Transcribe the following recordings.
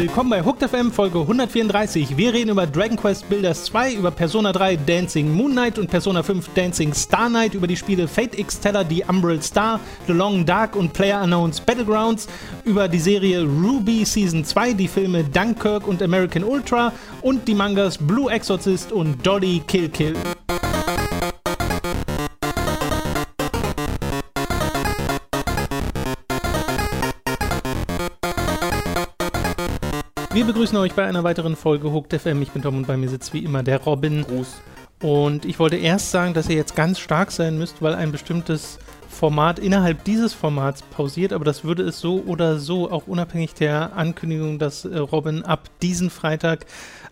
Willkommen bei Hooked FM Folge 134. Wir reden über Dragon Quest Builders 2, über Persona 3 Dancing Moon Knight und Persona 5 Dancing Star Knight, über die Spiele Fate X Teller, die Umbral Star, The Long Dark und Player Unknowns Battlegrounds, über die Serie Ruby Season 2, die Filme Dunkirk und American Ultra und die Mangas Blue Exorcist und Dolly Kill Kill. Wir begrüßen euch bei einer weiteren Folge Hooked FM. Ich bin Tom und bei mir sitzt wie immer der Robin. Gruß. Und ich wollte erst sagen, dass ihr jetzt ganz stark sein müsst, weil ein bestimmtes Format innerhalb dieses Formats pausiert, aber das würde es so oder so, auch unabhängig der Ankündigung, dass äh, Robin ab diesen Freitag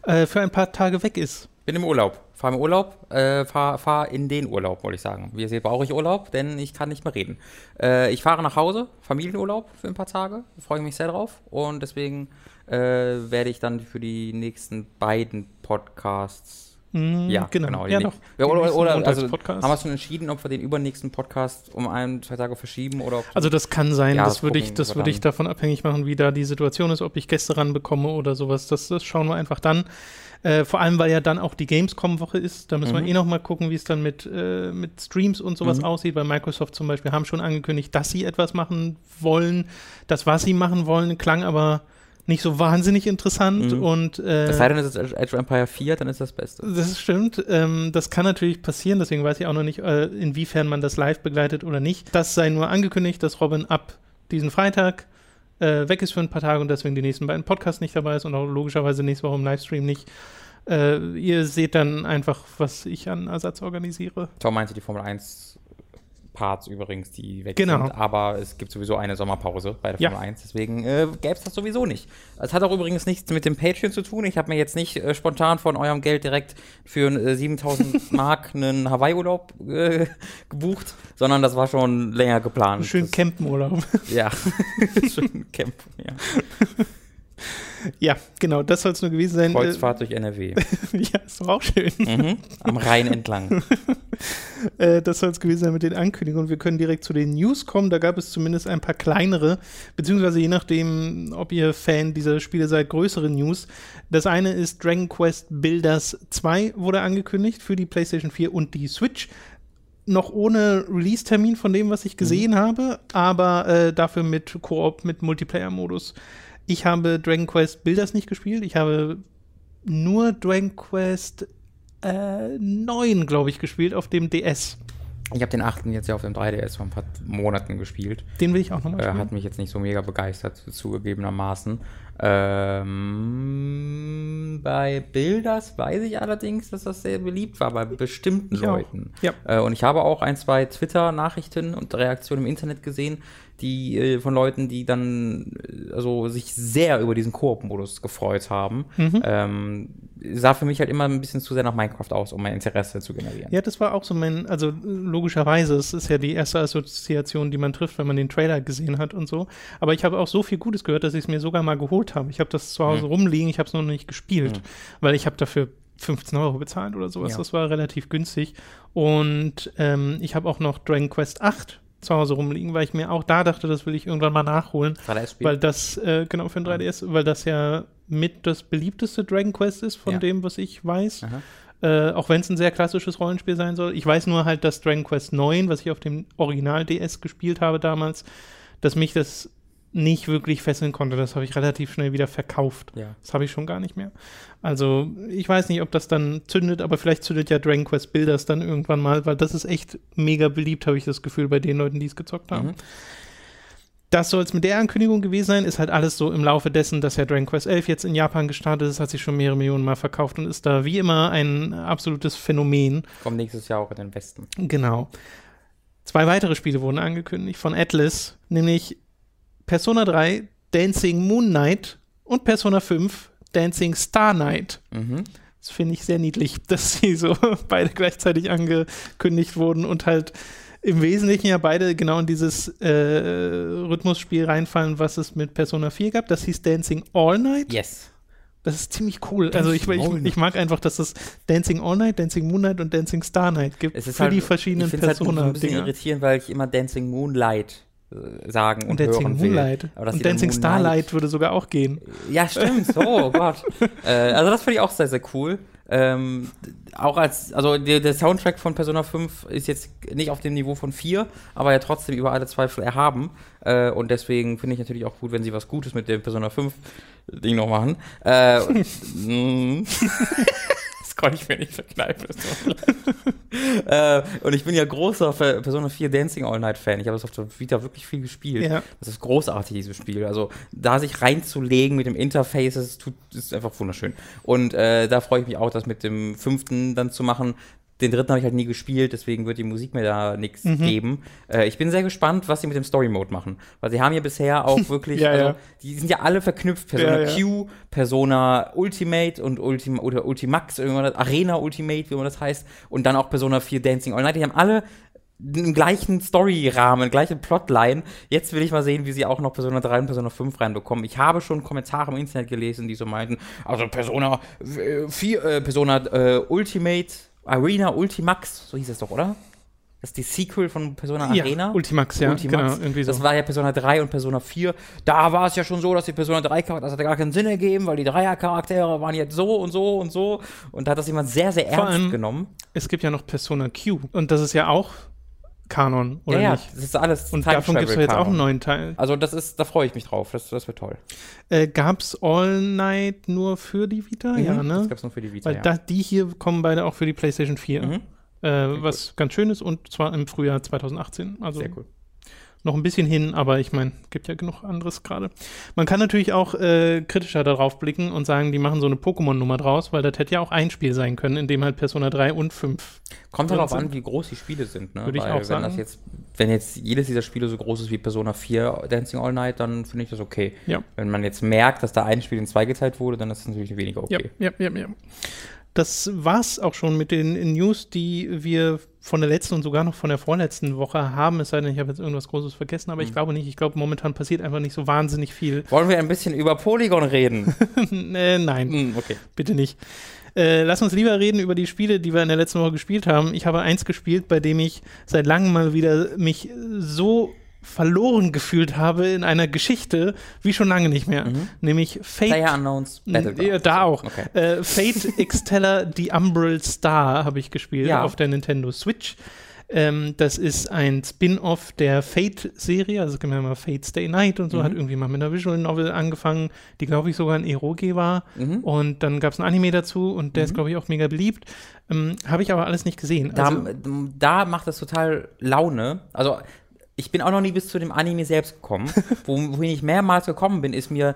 äh, für ein paar Tage weg ist. Bin im Urlaub. Fahr im Urlaub, äh, fahr, fahr in den Urlaub, wollte ich sagen. Wie ihr seht, brauche ich Urlaub, denn ich kann nicht mehr reden. Äh, ich fahre nach Hause, Familienurlaub für ein paar Tage, freue mich sehr drauf und deswegen äh, werde ich dann für die nächsten beiden Podcasts Mm, Ja, genau. die Ja, doch. Ja, oder oder also, haben wir schon entschieden, ob wir den übernächsten Podcast um ein, zwei Tage verschieben oder Also das kann sein, Ja, das das würde ich, das würde ich davon abhängig machen, wie da die Situation ist, ob ich Gäste ranbekomme oder sowas. Das, das schauen wir einfach dann. Äh, vor allem, weil ja dann auch die Gamescom-Woche ist. Da müssen Mhm. wir eh noch mal gucken, wie es dann mit, äh, mit Streams und sowas Mhm. aussieht, weil Microsoft zum Beispiel haben schon angekündigt, dass sie etwas machen wollen. Das, was sie machen wollen, klang aber nicht so wahnsinnig interessant Mhm. und äh, Es sei denn, es ist Age of Empire 4, dann ist das Beste. das stimmt. Ähm, das kann natürlich passieren, deswegen weiß ich auch noch nicht, äh, inwiefern man das live begleitet oder nicht. Das sei nur angekündigt, dass Robin ab diesen Freitag äh, weg ist für ein paar Tage und deswegen die nächsten beiden Podcasts nicht dabei ist und auch logischerweise nächste Woche im Livestream nicht. Äh, ihr seht dann einfach, was ich an Ersatz organisiere. Tom meinte die Formel 1 Parts übrigens, die weg Genau. sind, aber es gibt sowieso eine Sommerpause bei der Ja. Formel 1, deswegen äh, gäbe es das sowieso nicht. Es hat auch übrigens nichts mit dem Patreon zu tun. Ich habe mir jetzt nicht äh, spontan von eurem Geld direkt für äh, 7000 Mark einen Hawaii-Urlaub äh, gebucht, sondern das war schon länger geplant. Schön Campenurlaub. Ja, schön Camp. Ja. Ja, genau, das soll es nur gewesen sein. Kreuzfahrt durch NRW. Äh, ja, ist doch auch schön. mhm. Am Rhein entlang. Äh, das soll es gewesen sein mit den Ankündigungen. Wir können direkt zu den News kommen. Da gab es zumindest ein paar kleinere, beziehungsweise je nachdem, ob ihr Fan dieser Spiele seid, größere News. Das eine ist Dragon Quest Builders 2 wurde angekündigt für die PlayStation 4 und die Switch. Noch ohne Release-Termin von dem, was ich gesehen habe, aber äh, dafür mit Koop, mit Multiplayer-Modus. Ich habe Dragon Quest Builders nicht gespielt. Ich habe nur Dragon Quest äh, 9, glaube ich, gespielt auf dem DS. Ich habe den achten jetzt ja auf dem 3DS vor ein paar Monaten gespielt. Den will ich auch nochmal Äh, spielen. hat mich jetzt nicht so mega begeistert, zugegebenermaßen. Ähm, bei Builders weiß ich allerdings, dass das sehr beliebt war bei bestimmten Ich auch. Leuten. Ja. Äh, und ich habe auch ein, zwei Twitter-Nachrichten und Reaktionen im Internet gesehen, die äh, von Leuten, die dann äh, also sich sehr über diesen Koop-Modus gefreut haben. Mhm. Ähm, sah für mich halt immer ein bisschen zu sehr nach Minecraft aus, um mein Interesse zu generieren. Ja, das war auch so mein, also logischerweise, es ist ja die erste Assoziation, die man trifft, wenn man den Trailer gesehen hat und so. Aber ich habe auch so viel Gutes gehört, dass ich es mir sogar mal geholt habe. Ich habe das zu Hause Hm. rumliegen, ich habe es noch nicht gespielt, Hm. weil ich habe dafür 15 Euro bezahlt oder sowas. Ja. Das war relativ günstig. Und ähm, ich habe auch noch Dragon Quest 8 zu Hause rumliegen, weil ich mir auch da dachte, das will ich irgendwann mal nachholen. 3DS-Spiel. Weil das, äh, genau, für ein 3DS, weil das ja mit das beliebteste Dragon Quest ist, von Ja. dem, was ich weiß. Äh, auch wenn es ein sehr klassisches Rollenspiel sein soll. Ich weiß nur halt, dass Dragon Quest 9, was ich auf dem Original DS gespielt habe damals, dass mich das nicht wirklich fesseln konnte. Das habe ich relativ schnell wieder verkauft. Ja. Das habe ich schon gar nicht mehr. Also, ich weiß nicht, ob das dann zündet, aber vielleicht zündet ja Dragon Quest Builders dann irgendwann mal, weil das ist echt mega beliebt, habe ich das Gefühl, bei den Leuten, die es gezockt haben. Mhm. Das soll es mit der Ankündigung gewesen sein. Ist halt alles so im Laufe dessen, dass ja Dragon Quest 11 jetzt in Japan gestartet ist, hat sich schon mehrere Millionen Mal verkauft und ist da wie immer ein absolutes Phänomen. Kommt nächstes Jahr auch in den Westen. Genau. Zwei weitere Spiele wurden angekündigt von Atlas, nämlich Persona 3 Dancing Moon Knight und Persona 5 Dancing Star Knight. Mhm. Das finde ich sehr niedlich, dass sie so beide gleichzeitig angekündigt wurden und halt im Wesentlichen ja beide genau in dieses äh, Rhythmusspiel reinfallen, was es mit Persona 4 gab. Das hieß Dancing All Night. Yes. Das ist ziemlich cool. Also ich, ich, ich mag einfach, dass es Dancing All Night, Dancing Moon Night und Dancing Star Night gibt Es ist für halt, die verschiedenen ich find's halt ein bisschen Persona-Dinger. irritierend, weil ich immer Dancing Moonlight sagen und, Und Dancing hören will. Moonlight. Aber Und Dancing Moonlight- Starlight würde sogar auch gehen. Ja, stimmt. Oh Gott. äh, also das finde ich auch sehr, sehr cool. Ähm, auch als, also der, der Soundtrack von Persona 5 ist jetzt nicht auf dem Niveau von 4, aber ja trotzdem über alle Zweifel erhaben. Äh, und deswegen finde ich natürlich auch gut, wenn sie was Gutes mit dem Persona 5 Ding noch machen. Äh, mm. Konnte ich mir nicht verkneifen. äh, und ich bin ja großer Persona 4 Dancing All Night Fan. Ich habe das auf der Vita wirklich viel gespielt. Ja. Das ist großartig, dieses Spiel. Also da sich reinzulegen mit dem Interface, das ist, tut, ist einfach wunderschön. Und äh, da freue ich mich auch, das mit dem fünften dann zu machen. Den dritten habe ich halt nie gespielt, deswegen wird die Musik mir da nichts Mhm. geben. Äh, ich bin sehr gespannt, was sie mit dem Story Mode machen. Weil sie haben ja bisher auch wirklich, Ja, also ja. die sind ja alle verknüpft. Persona Ja. Q, Persona Ultimate und Ultima, oder Ultimax, irgendwann Arena Ultimate, wie man das heißt. Und dann auch Persona 4 Dancing All Night. Die haben alle den gleichen Story-Rahmen, gleiche Plotline. Jetzt will ich mal sehen, wie sie auch noch Persona 3 und Persona 5 reinbekommen. Ich habe schon Kommentare im Internet gelesen, die so meinten, also Persona äh, 4, äh, Persona äh, Ultimate, Arena Ultimax, so hieß es doch, oder? Das ist die Sequel von Persona Arena. Ja, Ultimax, ja, Ultimax. genau, irgendwie so. Das war ja Persona 3 und Persona 4. Da war es ja schon so, dass die Persona 3 Charaktere, das hat ja gar keinen Sinn ergeben, weil die Dreier-Charaktere waren jetzt so und so und so. Und da hat das jemand sehr, sehr Vor ernst allem- genommen. Es gibt ja noch Persona Q. Und das ist ja auch Kanon, oder ja, ja, nicht? das ist alles Und Time davon gibt es jetzt auch einen neuen Teil. Also das ist, da freue ich mich drauf. Das, das wird toll. Äh, Gab es All Night nur für die Vita? Ja, Mhm, Das ne? gab's nur für die Vita, Weil ja. da, die hier kommen beide auch für die PlayStation 4. Mhm. Äh, was ganz schön ist und zwar im Frühjahr 2018. Also Sehr cool. Noch ein bisschen hin, aber ich meine, gibt ja genug anderes gerade. Man kann natürlich auch äh, kritischer darauf blicken und sagen, die machen so eine Pokémon-Nummer draus, weil das hätte ja auch ein Spiel sein können, in dem halt Persona 3 und 5. Kommt darauf an, wie groß die Spiele sind. Ne? Würde ich Weil auch wenn sagen. Jetzt, wenn jetzt jedes dieser Spiele so groß ist wie Persona 4 Dancing All Night, dann finde ich das okay. Ja. Wenn man jetzt merkt, dass da ein Spiel in zwei geteilt wurde, dann ist das natürlich weniger okay. Ja, ja, ja, ja. Das war's auch schon mit den News, die wir von der letzten und sogar noch von der vorletzten Woche haben. Es sei denn, ich habe jetzt irgendwas Großes vergessen, Mhm. aber ich glaube nicht. Ich glaube, momentan passiert einfach nicht so wahnsinnig viel. Wollen wir ein bisschen über Polygon reden? äh, nein, Hm, okay. bitte nicht. Äh, lass uns lieber reden über die Spiele, die wir in der letzten Woche gespielt haben. Ich habe eins gespielt, bei dem ich seit langem mal wieder mich so verloren gefühlt habe in einer Geschichte wie schon lange nicht mehr. Nämlich Fate Player Unknowns Battlegrounds. ja, da auch. Okay. Äh, Fate Exteller The Umbral Star habe ich gespielt Ja. auf der Nintendo Switch. Ähm, das ist ein Spin-off der Fate-Serie, also kennen wir mal Fate Stay Night und so, Mhm. hat irgendwie mal mit einer Visual Novel angefangen, die glaube ich sogar ein Eroge war. Mhm. Und dann gab es ein Anime dazu und der ist glaube ich auch mega beliebt. Ähm, habe ich aber alles nicht gesehen. Da, Also, da macht das total Laune. Also, ich bin auch noch nie bis zu dem Anime selbst gekommen. Wo, wohin ich mehrmals gekommen bin, ist mir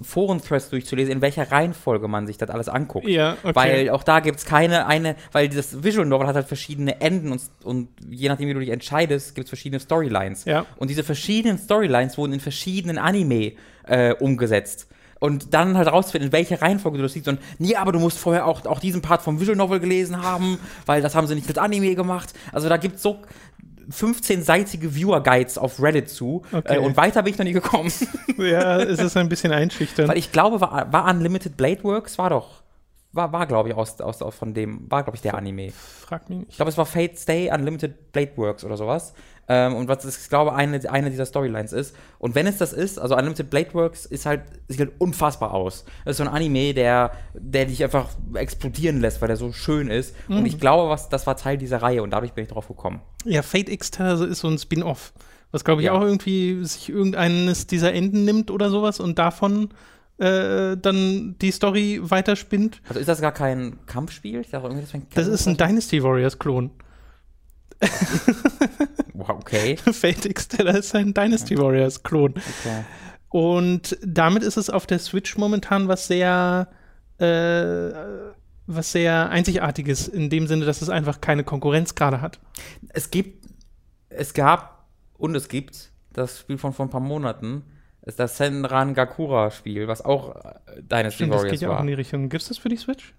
Foren-Threads durchzulesen, in welcher Reihenfolge man sich das alles anguckt. ja, okay. Weil auch da gibt es keine eine, weil das Visual Novel hat halt verschiedene Enden und, und je nachdem, wie du dich entscheidest, gibt es verschiedene Storylines. Ja. Und diese verschiedenen Storylines wurden in verschiedenen Anime äh, umgesetzt. Und dann halt rauszufinden, in welcher Reihenfolge du das siehst. Und nee, aber du musst vorher auch, auch diesen Part vom Visual Novel gelesen haben, weil das haben sie nicht mit Anime gemacht. Also da gibt es so 15-seitige Viewer-Guides auf Reddit zu. Okay. Äh, und weiter bin ich noch nie gekommen. ja, es ist ein bisschen einschüchternd. Weil ich glaube, war, war Unlimited Blade Works, war doch, war, war glaube ich, aus, aus, aus von dem, war, glaube ich, der Anime. Frag mich Ich nicht. glaube, es war Fate Stay Unlimited Blade Works oder sowas. Ähm, und was ich glaube, eine, eine dieser Storylines ist. Und wenn es das ist, also Unlimited Blade Works ist halt, sieht halt unfassbar aus. Das ist so ein Anime, der, der dich einfach explodieren lässt, weil der so schön ist. Und ich glaube, was, das war Teil dieser Reihe und dadurch bin ich drauf gekommen. Ja, Fate Exteller ist so ein Spin-off, was glaube ich Ja. auch irgendwie sich irgendeines dieser Enden nimmt oder sowas und davon äh, dann die Story weiterspinnt. Also ist das gar kein Kampfspiel? Ich dachte, irgendwie, das, Das ist ein Dynasty Warriors Klon. Wow, okay. Fate Exteller ist ein Dynasty Warriors Klon. okay. Und damit ist es auf der Switch momentan was sehr äh, was sehr einzigartiges in dem Sinne, dass es einfach keine Konkurrenz gerade hat. Es gibt, es gab und es gibt das Spiel von vor ein paar Monaten, ist das Senran Gakura Spiel, was auch äh, Dynasty Stimmt, das Warriors geht ja auch in die Richtung. Gibt es das für die Switch?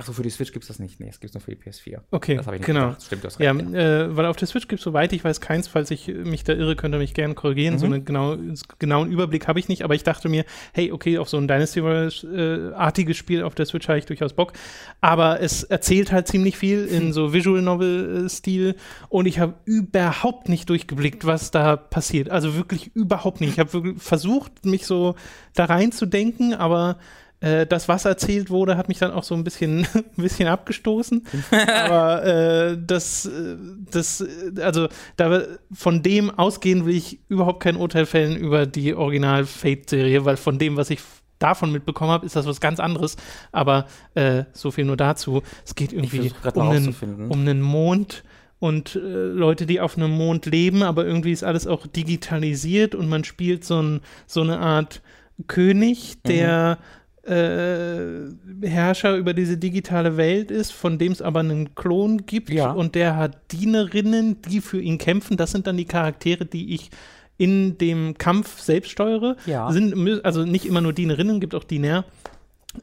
Achso, für die Switch gibt es das nicht. Nee, es gibt es nur für die PS4. Okay, Das habe ich nicht genau. gedacht. Stimmt, du hast Ja, recht. Äh, weil auf der Switch gibt es, soweit ich weiß, keins, falls ich mich da irre, könnt ihr mich gerne korrigieren. So Mhm. einen genau, genauen Überblick habe ich nicht, aber ich dachte mir, hey, okay, auf so ein Dynasty-artiges Spiel auf der Switch habe ich durchaus Bock. Aber es erzählt halt ziemlich viel in so Visual Novel-Stil und ich habe überhaupt nicht durchgeblickt, was da passiert. Also wirklich überhaupt nicht. Ich habe versucht, mich so da reinzudenken, aber äh, das, was erzählt wurde, hat mich dann auch so ein bisschen, ein bisschen abgestoßen. Aber äh, das, äh, das, äh, also da, von dem ausgehen will ich überhaupt kein Urteil fällen über die Original-Fate-Serie, weil von dem, was ich davon mitbekommen habe, ist das was ganz anderes. Aber äh, so viel nur dazu. Es geht irgendwie um einen, um einen Mond und äh, Leute, die auf einem Mond leben, aber irgendwie ist alles auch digitalisiert und man spielt so, ein, so eine Art König, Mhm. Äh, Herrscher über diese digitale Welt ist, von dem es aber einen Klon gibt Ja. und der hat Dienerinnen, die für ihn kämpfen. Das sind dann die Charaktere, die ich in dem Kampf selbst steuere. Ja. Sind, also nicht immer nur Dienerinnen, gibt auch Diener,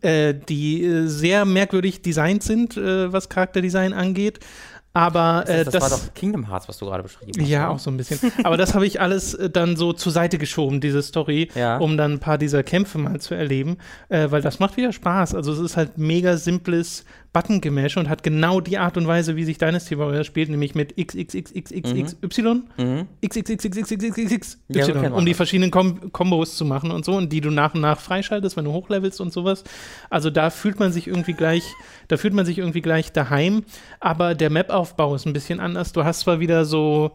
äh, die äh, sehr merkwürdig designt sind, äh, was Charakterdesign angeht. Aber das, äh, das, das, war doch Kingdom Hearts, was du gerade beschrieben hast. ja, oder? auch so ein bisschen. Aber das habe ich alles äh, dann so zur Seite geschoben, diese Story, Ja. um dann ein paar dieser Kämpfe mal zu erleben, äh, weil das macht wieder Spaß. Also es ist halt mega simples Button-Gemäsche und hat genau die Art und Weise, wie sich Dynasty Warriors spielt, nämlich mit XXXXXY, Mhm. XXXXXXXY, Ja, so um die verschiedenen Kom Kombos zu machen und so und die du nach und nach freischaltest, wenn du hochlevelst und sowas. Also da fühlt man sich irgendwie gleich, da fühlt man sich irgendwie gleich daheim, aber der Map-Aufbau ist ein bisschen anders. Du hast zwar wieder so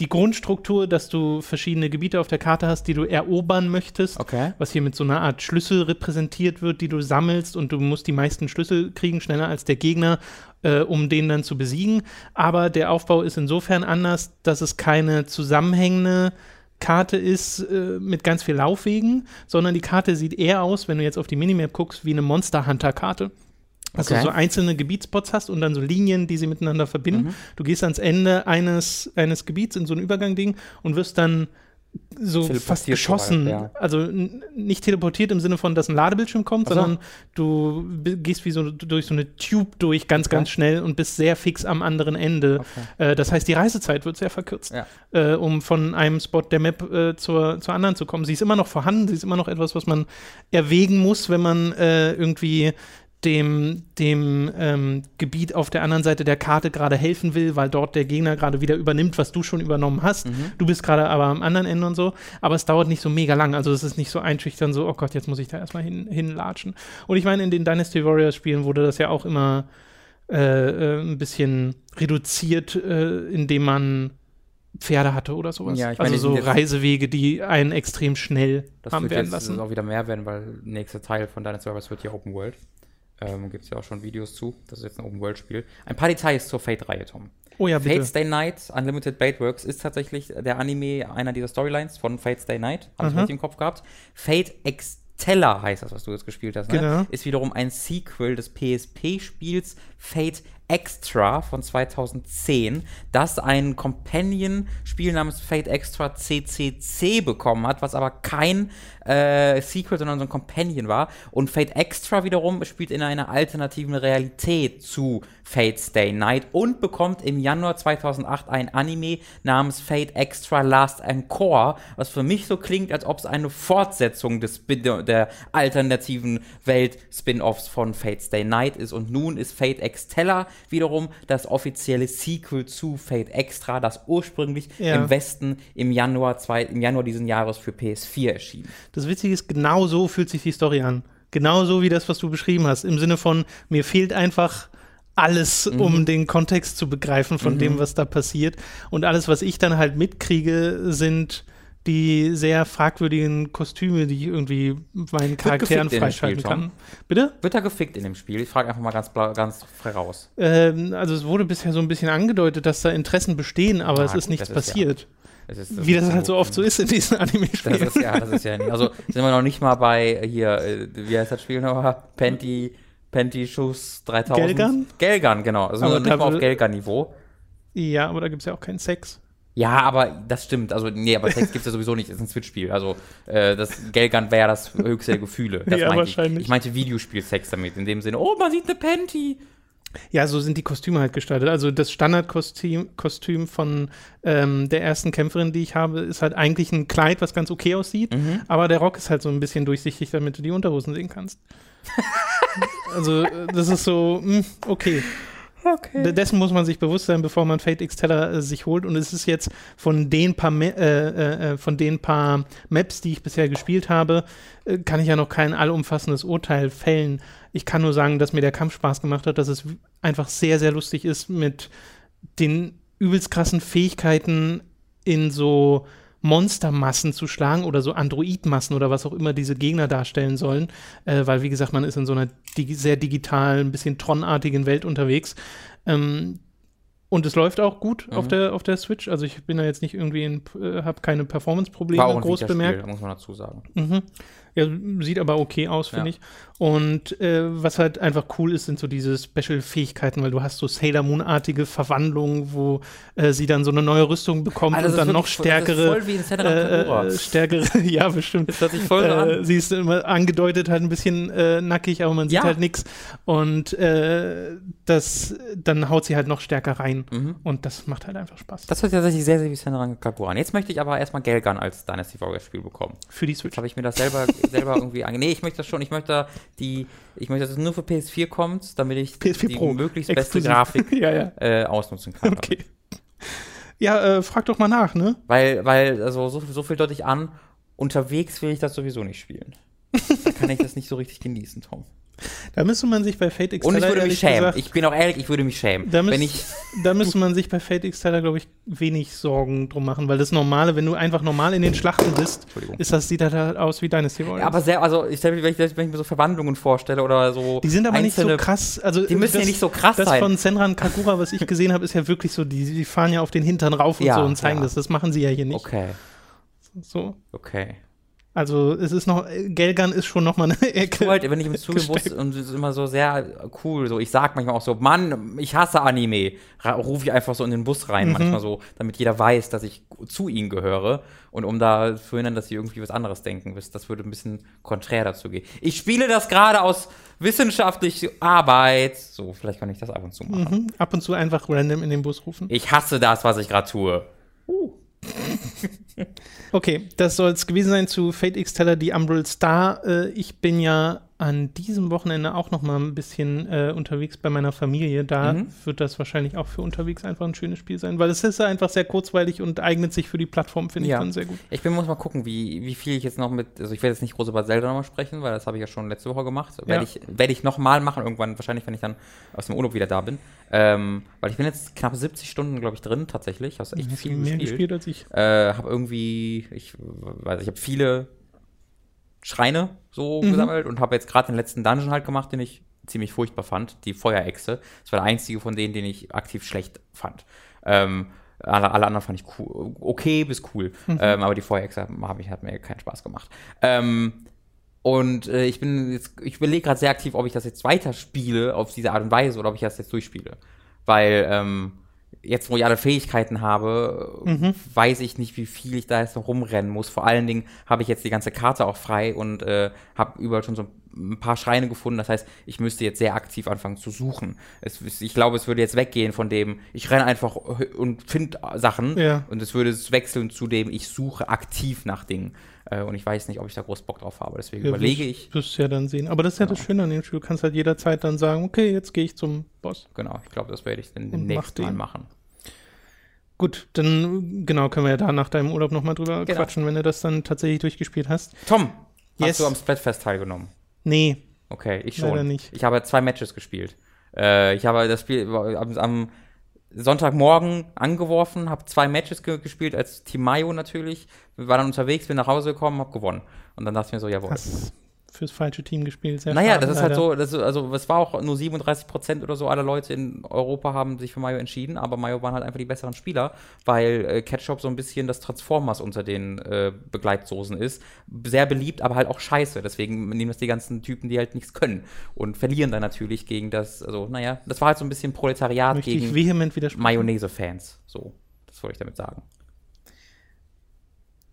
die Grundstruktur, dass du verschiedene Gebiete auf der Karte hast, die du erobern möchtest, Okay. was hier mit so einer Art Schlüssel repräsentiert wird, die du sammelst und du musst die meisten Schlüssel kriegen, schneller als der Gegner, äh, um den dann zu besiegen. Aber der Aufbau ist insofern anders, dass es keine zusammenhängende Karte ist äh, mit ganz viel Laufwegen, sondern die Karte sieht eher aus, wenn du jetzt auf die Minimap guckst, wie eine Monster Hunter Karte. Dass Okay. du so einzelne Gebietspots hast und dann so Linien, die sie miteinander verbinden. Mhm. Du gehst ans Ende eines, eines Gebiets in so ein Übergangding und wirst dann so fast geschossen. ja. Also nicht teleportiert im Sinne von, dass ein Ladebildschirm kommt, Ach so. sondern du gehst wie so durch so eine Tube durch, ganz, Okay. ganz schnell und bist sehr fix am anderen Ende. Okay. Äh, das heißt, die Reisezeit wird sehr verkürzt, Ja. äh, um von einem Spot der Map äh, zur, zur anderen zu kommen. Sie ist immer noch vorhanden, sie ist immer noch etwas, was man erwägen muss, wenn man äh, irgendwie dem, dem ähm, Gebiet auf der anderen Seite der Karte gerade helfen will, weil dort der Gegner gerade wieder übernimmt, was du schon übernommen hast. Mhm. Du bist gerade aber am anderen Ende und so. Aber es dauert nicht so mega lang. Also es ist nicht so einschüchtern, so, oh Gott, jetzt muss ich da erstmal hin, hinlatschen. Und ich meine, in den Dynasty Warriors Spielen wurde das ja auch immer äh, äh, ein bisschen reduziert, äh, indem man Pferde hatte oder sowas. Ja, ich meine, also so Reisewege, die einen extrem schnell Das haben wird werden jetzt lassen. auch wieder mehr werden, weil der nächste Teil von Dynasty Warriors wird ja Open World. Ähm, Gibt es ja auch schon Videos zu. Das ist jetzt ein Open World Spiel. Ein paar Details zur Fate-Reihe, Tom. Oh ja, bitte. Fate Stay Night Unlimited Baitworks ist tatsächlich der Anime einer dieser Storylines von Fate Stay Night. Habe ich richtig im Kopf gehabt. Fate Extella heißt das, was du jetzt gespielt hast. Ne? Genau. Ist wiederum ein Sequel des PSP-Spiels Fate Extra von 2010, das ein Companion-Spiel namens Fate Extra CCC bekommen hat, was aber kein äh, Sequel, sondern so ein Companion war. Und Fate Extra wiederum spielt in einer alternativen Realität zu Fate Stay Night und bekommt im Januar 2008 ein Anime namens Fate Extra Last Encore, was für mich so klingt, als ob es eine Fortsetzung des der alternativen Welt-Spin-Offs von Fate Stay Night ist. Und nun ist Fate Extella wiederum das offizielle Sequel zu Fate Extra, das ursprünglich Ja. im Westen im Januar, zwei, im Januar diesen Jahres für PS4 erschien. Das Witzige ist, genau so fühlt sich die Story an. Genau so wie das, was du beschrieben hast. Im Sinne von, mir fehlt einfach alles, Mhm. um den Kontext zu begreifen von dem, was da passiert. Und alles, was ich dann halt mitkriege, sind die sehr fragwürdigen Kostüme, die ich irgendwie meinen Charakteren freischalten Spiel, kann. Bitte? Wird er gefickt in dem Spiel? Ich frage einfach mal ganz, blau- ganz frei raus. Ähm, also es wurde bisher so ein bisschen angedeutet, dass da Interessen bestehen, aber Ah, es ist gut, nichts das ist ja- passiert. Es ist, Wie das halt so oft so ist in diesen Das Anime-Spielen. ist ja, das ist ja nicht. Also sind wir noch nicht mal bei hier, äh, wie heißt das Spiel nochmal? Panty, Panty Shoes 3000. Gelgan? Gelgan, genau. Also Aber nicht mal auf Gelgan-Niveau. Ja, aber da gibt es ja auch keinen Sex. Ja, aber das stimmt. Also, nee, aber Sex gibt es ja sowieso nicht. Das ist ein Switch-Spiel. Also, äh, das Gelgan wäre das höchste der Gefühle. Das Ja, wahrscheinlich. Ich. ich meinte Videospiel-Sex damit. In dem Sinne, oh, man sieht eine Panty. Ja, so sind die Kostüme halt gestaltet. Also das Standardkostüm Kostüm von ähm, der ersten Kämpferin, die ich habe, ist halt eigentlich ein Kleid, was ganz okay aussieht, Mhm. aber der Rock ist halt so ein bisschen durchsichtig, damit du die Unterhosen sehen kannst. also äh, das ist so, mh, okay. Okay. Dessen muss man sich bewusst sein, bevor man Fate X äh, sich holt. Und es ist jetzt von den paar, Ma- äh, äh, äh, von den paar Maps, die ich bisher gespielt habe, äh, kann ich ja noch kein allumfassendes Urteil fällen. Ich kann nur sagen, dass mir der Kampf Spaß gemacht hat, dass es einfach sehr, sehr lustig ist, mit den übelst krassen Fähigkeiten in so Monstermassen zu schlagen oder so Androidmassen oder was auch immer diese Gegner darstellen sollen, äh, weil wie gesagt, man ist in so einer digi sehr digitalen, ein bisschen Tron-artigen Welt unterwegs. Ähm, und es läuft auch gut auf, Mhm. der, auf der Switch. Also ich bin da jetzt nicht irgendwie in, äh, habe keine Performance-Probleme groß bemerkt. muss man dazu sagen. Mhm. Ja, sieht aber okay aus, finde Ja. ich. Und äh, was halt einfach cool ist, sind so diese Special-Fähigkeiten, weil du hast so Sailor Moon-artige Verwandlungen, wo äh, sie dann so eine neue Rüstung bekommt Alter, und dann noch stärkere. voll wie in äh, äh, stärkere, ja, bestimmt. Das hört sich voll so an. Äh, sie ist immer angedeutet halt ein bisschen äh, nackig, aber man sieht Ja. halt nichts. Und äh, das, dann haut sie halt noch stärker rein. Mhm. Und das macht halt einfach Spaß. Das hört sich tatsächlich sehr, sehr wie Senran Kagura an. Jetzt möchte ich aber erstmal Gelgan als Dynasty Warriors Spiel bekommen. Für die Switch. habe ich mir das selber, selber irgendwie ange... Nee, ich möchte das schon. Ich möchte die... Ich möchte, dass es nur für PS4 kommt, damit ich PS4 die Pro. möglichst beste Exklusiv. Grafik ja, ja. äh, ausnutzen kann. Okay. Ja, äh, frag doch mal nach, ne? Weil, weil, also so, so viel deute ich an, unterwegs will ich das sowieso nicht spielen. Da kann ich das nicht so richtig genießen, Tom. Da müsste man sich bei Fate X Und ich würde mich schämen. gesagt- Ich bin auch ehrlich, ich würde mich schämen. Da, Wenn ich, da müsste man sich bei Fate X Teller, glaube ich, wenig Sorgen drum machen, weil das Normale, wenn du einfach normal in den Schlachten bist, ist das, sieht das halt aus wie Dynasty Warriors. Ja, aber sehr, also ich stelle mir, wenn ich, mir so Verwandlungen vorstelle oder so. die sind aber nicht so einzelne- krass. Also, Die müssen ja nicht so krass das sein. von Senran Kagura, was ich gesehen habe, ist ja wirklich so, die, die fahren ja auf den Hintern rauf und Ja, so und zeigen ja. das. Das machen sie ja hier nicht. Okay, So. okay. Also es ist noch, Gelgan ist schon noch mal eine Ecke. Cool, halt, wenn ich im Zugehen muss und es ist immer so sehr cool. So, ich sag manchmal auch so, Mann, ich hasse Anime. Rufe ich einfach so in den Bus rein, Mhm. manchmal so, damit jeder weiß, dass ich zu ihnen gehöre. Und um da zu verhindern, dass sie irgendwie was anderes denken. Das würde ein bisschen konträr dazu gehen. Ich spiele das gerade aus wissenschaftlicher Arbeit. So, vielleicht kann ich das ab und zu machen. Mhm. Ab und zu einfach random in den Bus rufen. Ich hasse das, was ich gerade tue. Okay, das soll es gewesen sein zu Fate X Teller, die Umbral Star. Äh, ich bin ja an diesem Wochenende auch noch mal ein bisschen äh, unterwegs bei meiner Familie. Da Mhm. wird das wahrscheinlich auch für unterwegs einfach ein schönes Spiel sein, weil es ist einfach sehr kurzweilig und eignet sich für die Plattform, finde Ja. ich dann sehr gut. Ich bin, muss mal gucken, wie, wie viel ich jetzt noch mit, also ich werde jetzt nicht groß über Zelda nochmal sprechen, weil das habe ich ja schon letzte Woche gemacht. Ja. Werde ich, werde ich nochmal machen, irgendwann, wahrscheinlich, wenn ich dann aus dem Urlaub wieder da bin. Ähm, weil ich bin jetzt knapp 70 Stunden, glaube ich, drin, tatsächlich. Hast echt Hast viel mehr gespielt. gespielt als ich. Äh, habe irgendwie, ich weiß, ich habe viele Schreine so Mhm. gesammelt und habe jetzt gerade den letzten Dungeon halt gemacht, den ich ziemlich furchtbar fand, die Feuerechse. Das war der einzige von denen, den ich aktiv schlecht fand. Ähm, alle, alle anderen fand ich cool, okay bis cool. Mhm. Ähm, aber die Feuerechse hab ich, hat mir keinen Spaß gemacht. Ähm, und äh, ich bin jetzt, ich überlege gerade sehr aktiv, ob ich das jetzt weiterspiele auf diese Art und Weise oder ob ich das jetzt durchspiele. Weil ähm, jetzt, wo ich alle Fähigkeiten habe, Mhm. weiß ich nicht, wie viel ich da jetzt noch rumrennen muss. Vor allen Dingen habe ich jetzt die ganze Karte auch frei und äh, habe überall schon so ein paar Schreine gefunden. Das heißt, ich müsste jetzt sehr aktiv anfangen zu suchen. Es, ich glaube, es würde jetzt weggehen von dem, ich renne einfach und finde Sachen. Ja. Und es würde wechseln zu dem, ich suche aktiv nach Dingen. Äh, und ich weiß nicht, ob ich da groß Bock drauf habe. Deswegen Ja, überlege wirst- ich. Wirst du ja dann sehen. Aber das ist ja das Schöne an dem Spiel. Du kannst halt jederzeit dann sagen, okay, jetzt gehe ich zum Boss. Genau, ich glaube, das werde ich dann demnächst mach mal machen. Gut, dann genau können wir ja da nach deinem Urlaub nochmal drüber Genau. quatschen, wenn du das dann tatsächlich durchgespielt hast. Tom, Yes. hast du am Splatfest teilgenommen? Nee, Okay, ich Leider schon. nicht. Ich habe zwei Matches gespielt. Äh, ich habe das Spiel am, am Sonntagmorgen angeworfen, habe zwei Matches ge gespielt als Team Mayo natürlich. War dann unterwegs, bin nach Hause gekommen, habe gewonnen. Und dann dachte ich mir so, jawohl. hast fürs falsche Team gespielt. Sehr Naja, schade, das ist halt leider. so, das ist, also es war auch nur 37 Prozent oder so aller Leute in Europa haben sich für Mayo entschieden, aber Mayo waren halt einfach die besseren Spieler, weil äh, Ketchup so ein bisschen das Transformers unter den äh, Begleitsoßen ist. Sehr beliebt, aber halt auch scheiße. Deswegen nehmen das die ganzen Typen, die halt nichts können und verlieren dann natürlich gegen das, also naja, das war halt so ein bisschen Proletariat Möchte gegen. Mayonnaise-Fans. So, das wollte ich damit sagen.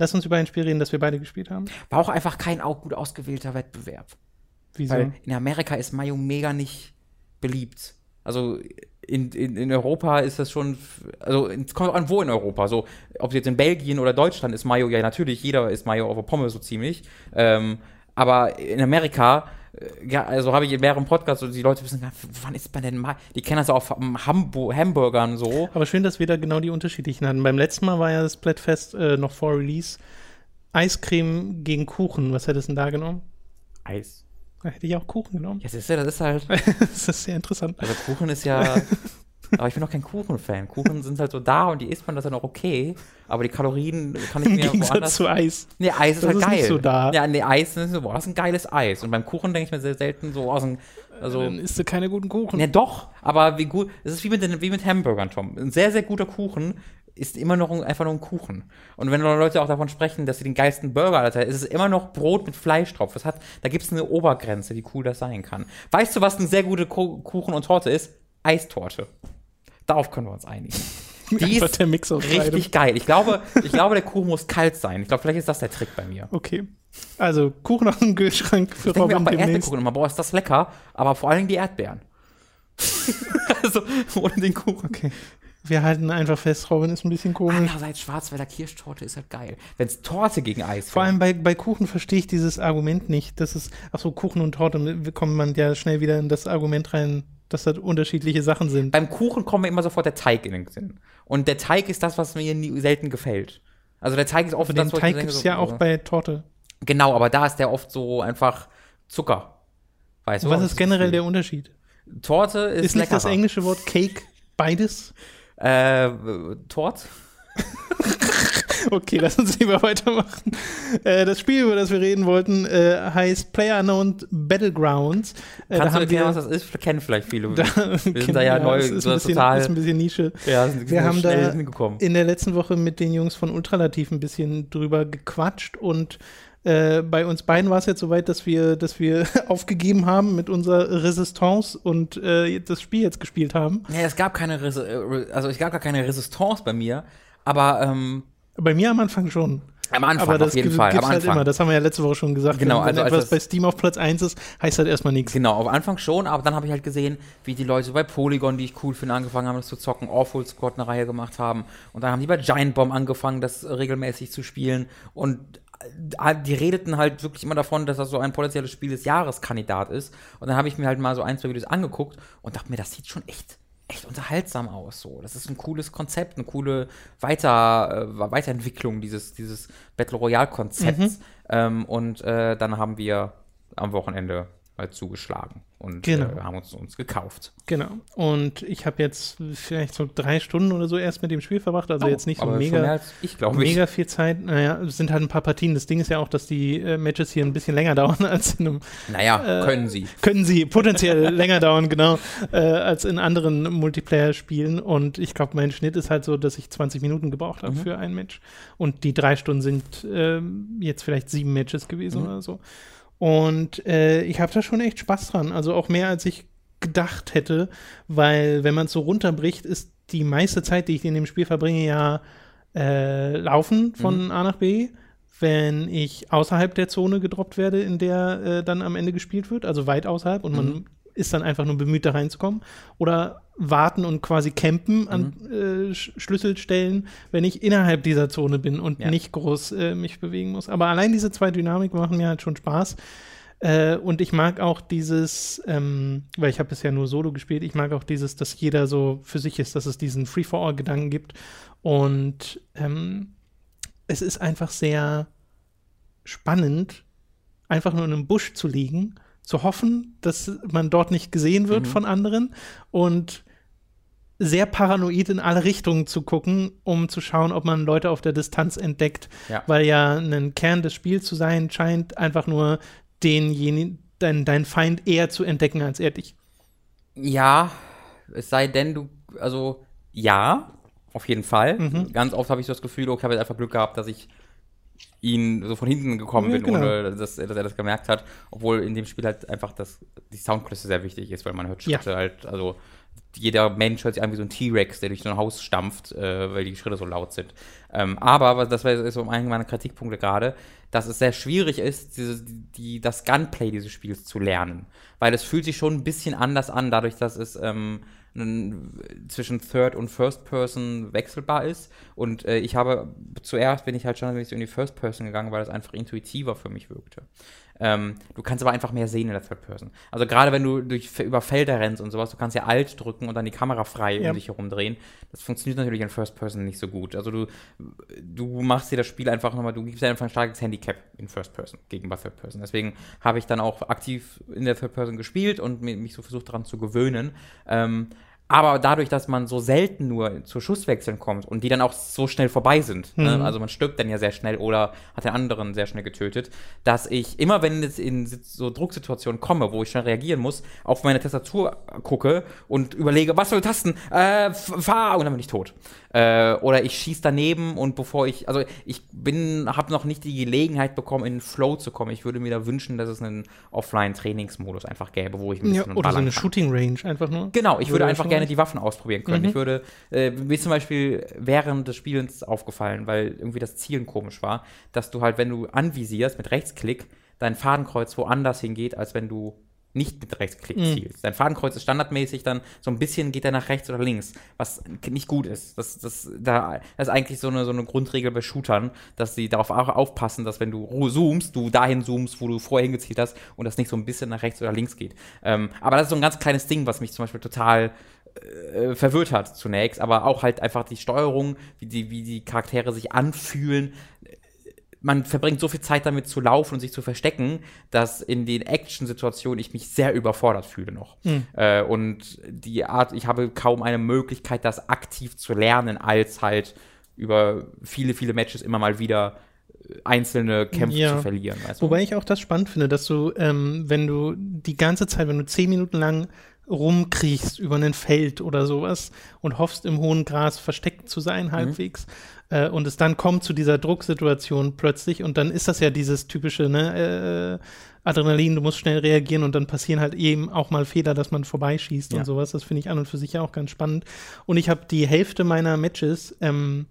Lass uns über ein Spiel reden, das wir beide gespielt haben. War auch einfach kein auch gut ausgewählter Wettbewerb. Wieso? Weil in Amerika ist Mayo mega nicht beliebt. Also in, in, in Europa ist das schon, also es kommt an, wo in Europa. So, ob jetzt in Belgien oder Deutschland ist Mayo, ja natürlich, jeder ist Mayo auf der Pommes so ziemlich. Ähm, aber in Amerika, ja, also habe ich in mehreren Podcasts, so die Leute wissen, wann ist man denn mal, die kennen das auch auf Hamburg, Hamburgern so. Aber schön, dass wir da genau die unterschiedlichen hatten. Beim letzten Mal war ja das Splatfest äh, noch vor Release. Eiscreme gegen Kuchen. Was hättest du denn da genommen? Eis. Da hätte ich auch Kuchen genommen. Ja, das ist, ja, das ist halt. das ist sehr interessant. Also Kuchen ist ja. aber ich bin auch kein Kuchen-Fan. Kuchen sind halt so da und die isst man das dann auch okay. Aber die Kalorien kann ich Im mir Gegensatz woanders. zu Eis. Nee, Eis ist Das halt ist geil. nicht so da. Ja, nee, Eis ist so, boah, das ist ein geiles Eis. Und beim Kuchen denke ich mir sehr selten so aus dem. Also, Dann isst du keine guten Kuchen. ja, doch, aber wie gut. Es ist wie mit, den, wie mit Hamburgern, Tom. Ein sehr, sehr guter Kuchen ist immer noch ein, einfach nur ein Kuchen. Und wenn Leute auch davon sprechen, dass sie den geilsten Burger aller Zeiten, ist es immer noch Brot mit Fleisch drauf. Das hat, da gibt es eine Obergrenze, wie cool das sein kann. Weißt du, was eine sehr gute Ku- Kuchen und Torte ist? Eistorte. Darauf können wir uns einigen. Die ist richtig geil. Ich glaube, ich glaube, der Kuchen muss kalt sein. Ich glaube, vielleicht ist das der Trick bei mir. Okay. Also Kuchen aus dem Kühlschrank für Ich denke mir auch Robin bei. Erdbeerkuchen immer, boah, ist das lecker, aber vor allem die Erdbeeren. also ohne den Kuchen. Okay. Wir halten einfach fest, Robin ist ein bisschen komisch. Andererseits Schwarzwälder Kirschtorte ist halt geil. Wenn es Torte gegen Eis Vor allem bei, bei Kuchen verstehe ich dieses Argument nicht. Das ist, ach so, Kuchen und Torte, kommt man ja schnell wieder in das Argument rein, dass das unterschiedliche Sachen sind. Beim Kuchen kommt mir immer sofort der Teig in den Sinn. Und der Teig ist das, was mir nie, selten gefällt. Also der Teig ist oft Aber den das, ich Teig gibt es ja auch bei Torte. Genau, aber da ist der oft so einfach Zucker. Weißt du? Was Das ist generell der Unterschied? Torte ist, Ist nicht das leckerer. englische Wort Cake beides? Äh, Tort? Okay, lass uns lieber weitermachen. Äh, das Spiel, über das wir reden wollten, äh, heißt PlayerUnknown Battlegrounds. Äh, Kannst du haben erklären, wir- was das ist? Kennen vielleicht viele. Da, wir sind da ja neu, es ist, so ein bisschen, total. ist ein bisschen Nische. ja, sind, Wir haben da in der letzten Woche mit den Jungs von Ultralativ ein bisschen drüber gequatscht und äh, bei uns beiden war es jetzt soweit, dass wir, dass wir aufgegeben haben mit unserer Resistance und äh, das Spiel jetzt gespielt haben. Ja, es gab keine, Resi äh, also es gab gar keine Resistance bei mir, aber ähm, Bei mir am Anfang schon. am Anfang Aber das auf jeden Fall. Am halt Anfang. immer. Das haben wir ja letzte Woche schon gesagt. Genau, wenn, also wenn etwas bei Steam auf Platz 1 ist, heißt das erstmal nichts. Genau, am Anfang schon, aber dann habe ich halt gesehen, wie die Leute bei Polygon, die ich cool finde, angefangen haben, das zu zocken, Awful Squad eine Reihe gemacht haben. Und dann haben die bei Giant Bomb angefangen, das regelmäßig zu spielen. Und äh, die redeten halt wirklich immer davon, dass das so ein potenzielles Spiel des Jahreskandidat ist. Und dann habe ich mir halt mal so ein, zwei Videos angeguckt und dachte mir, das sieht schon echt echt unterhaltsam aus. So, das ist ein cooles Konzept, eine coole Weiter, äh, Weiterentwicklung dieses dieses Battle Royale Konzepts. Ähm, und äh, dann haben wir am Wochenende halt zugeschlagen und Genau. äh, haben uns uns gekauft. Genau. Und ich habe jetzt vielleicht so drei Stunden oder so erst mit dem Spiel verbracht. Also jetzt nicht so Oh, mega. ich. Mega viel Zeit. Naja, es sind halt ein paar Partien. Das Ding ist ja auch, dass die äh, Matches hier ein bisschen länger dauern als in einem. Naja, Äh, können sie. Können sie potenziell länger dauern, genau, äh, als in anderen Multiplayer-Spielen. Und ich glaube, mein Schnitt ist halt so, dass ich 20 Minuten gebraucht habe Mhm. für ein Match. Und die drei Stunden sind ähm, jetzt vielleicht sieben Matches gewesen Mhm. oder so. Und äh, ich habe da schon echt Spaß dran. Also auch mehr, als ich gedacht hätte, weil wenn man es so runterbricht, ist die meiste Zeit, die ich in dem Spiel verbringe, ja äh, laufen von Mhm. A nach B. Wenn ich außerhalb der Zone gedroppt werde, in der äh, dann am Ende gespielt wird, also weit außerhalb und man Mhm. Ist dann einfach nur bemüht, da reinzukommen. Oder warten und quasi campen an Mhm. äh, Sch Schlüsselstellen, wenn ich innerhalb dieser Zone bin und Ja. nicht groß äh, mich bewegen muss. Aber allein diese zwei Dynamiken machen mir halt schon Spaß. Äh, und ich mag auch dieses, ähm, weil ich habe bisher nur Solo gespielt, ich mag auch dieses, dass jeder so für sich ist, dass es diesen Free-for-All-Gedanken gibt. Und ähm, es ist einfach sehr spannend, einfach nur in einem Busch zu liegen, zu hoffen, dass man dort nicht gesehen wird Mhm. von anderen und sehr paranoid in alle Richtungen zu gucken, um zu schauen, ob man Leute auf der Distanz entdeckt, Ja. weil ja ein Kern des Spiels zu sein scheint, einfach nur denjenigen, dein, dein Feind eher zu entdecken als er dich. Ja, es sei denn, du, also ja, auf jeden Fall. Mhm. Ganz oft habe ich so das Gefühl, oh, ich habe jetzt einfach Glück gehabt, dass ich ihn so von hinten gekommen Ja, bin, genau. ohne dass, er- dass er das gemerkt hat. Obwohl in dem Spiel halt einfach das, die Soundkulisse sehr wichtig ist, weil man hört Ja. Schritte halt, also jeder Mensch hört sich an wie so ein T-Rex, der durch so ein Haus stampft, äh, weil die Schritte so laut sind. Ähm, aber, das war so einer meiner Kritikpunkte gerade, dass es sehr schwierig ist, diese, die, das Gunplay dieses Spiels zu lernen. Weil es fühlt sich schon ein bisschen anders an, dadurch, dass es ähm, zwischen Third und First Person wechselbar ist. Und äh, ich habe zuerst bin ich halt schon in die First Person gegangen, weil das einfach intuitiver für mich wirkte. Ähm, du kannst aber einfach mehr sehen in der Third Person. Also gerade wenn du durch, über Felder rennst und sowas, du kannst ja Alt drücken und dann die Kamera frei ja. um dich herum drehen. Das funktioniert natürlich in First Person nicht so gut. Also du, du machst dir das Spiel einfach nochmal, du gibst dir einfach ein starkes Handicap in First Person gegenüber Third Person. Deswegen habe ich dann auch aktiv in der Third Person gespielt und mich so versucht daran zu gewöhnen. Ähm, aber dadurch, dass man so selten nur zu Schusswechseln kommt und die dann auch so schnell vorbei sind, ne? mhm. ne? also man stirbt dann ja sehr schnell oder hat den anderen sehr schnell getötet, dass ich immer, wenn es in so Drucksituationen komme, wo ich schnell reagieren muss, auf meine Tastatur gucke und überlege, was soll Tasten? Äh, fahr! Und dann bin ich tot. Äh, oder ich schieße daneben und bevor ich, also ich bin, habe noch nicht die Gelegenheit bekommen, in Flow zu kommen. Ich würde mir da wünschen, dass es einen Offline-Trainingsmodus einfach gäbe, wo ich ein bisschen ja, Oder so eine Shooting-Range einfach nur. Genau, ich würde einfach gerne die Waffen ausprobieren können. Mhm. Ich würde, äh, mir zum Beispiel während des Spielens aufgefallen, weil irgendwie das Zielen komisch war, dass du halt, wenn du anvisierst mit Rechtsklick, dein Fadenkreuz woanders hingeht, als wenn du nicht mit Rechtsklick mhm. zielst. Dein Fadenkreuz ist standardmäßig dann so ein bisschen geht er nach rechts oder links, was nicht gut ist. Das, das, da, das ist eigentlich so eine, so eine Grundregel bei Shootern, dass sie darauf auch aufpassen, dass wenn du zoomst, du dahin zoomst, wo du vorher hingezielt hast und das nicht so ein bisschen nach rechts oder links geht. Ähm, aber das ist so ein ganz kleines Ding, was mich zum Beispiel total äh, verwirrt hat zunächst, aber auch halt einfach die Steuerung, wie die, wie die Charaktere sich anfühlen, man verbringt so viel Zeit damit zu laufen und sich zu verstecken, dass in den Action-Situationen ich mich sehr überfordert fühle noch. Mhm. Äh, und die Art, ich habe kaum eine Möglichkeit, das aktiv zu lernen, als halt über viele, viele Matches immer mal wieder äh, einzelne Kämpfe ja. zu verlieren. Weißt du? Wobei ich auch das spannend finde, dass du, ähm, wenn du die ganze Zeit, wenn du zehn Minuten lang rumkriechst über ein Feld oder sowas und hoffst im hohen Gras versteckt zu sein mhm. halbwegs, äh, und es dann kommt zu dieser Drucksituation plötzlich und dann ist das ja dieses typische, ne, äh, Adrenalin, du musst schnell reagieren und dann passieren halt eben auch mal Fehler, dass man vorbeischießt ja. und sowas. Das finde ich an und für sich ja auch ganz spannend. Und ich habe die Hälfte meiner Matches ähm,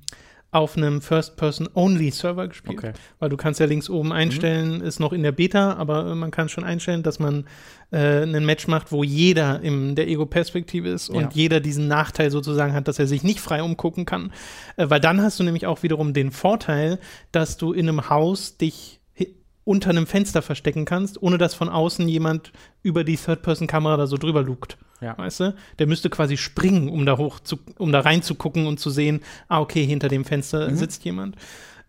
auf einem First-Person-Only-Server gespielt. Okay. Weil du kannst ja links oben einstellen, mhm. ist noch in der Beta, aber man kann schon einstellen, dass man äh, ein Match macht, wo jeder in der Ego-Perspektive ist und ja. jeder diesen Nachteil sozusagen hat, dass er sich nicht frei umgucken kann. Äh, weil dann hast du nämlich auch wiederum den Vorteil, dass du in einem Haus dich unter einem Fenster verstecken kannst, ohne dass von außen jemand über die Third-Person-Kamera da so drüber lugt. Ja. Weißt du? Der müsste quasi springen, um da hoch zu, um da reinzugucken und zu sehen, ah, okay, hinter dem Fenster mhm. sitzt jemand.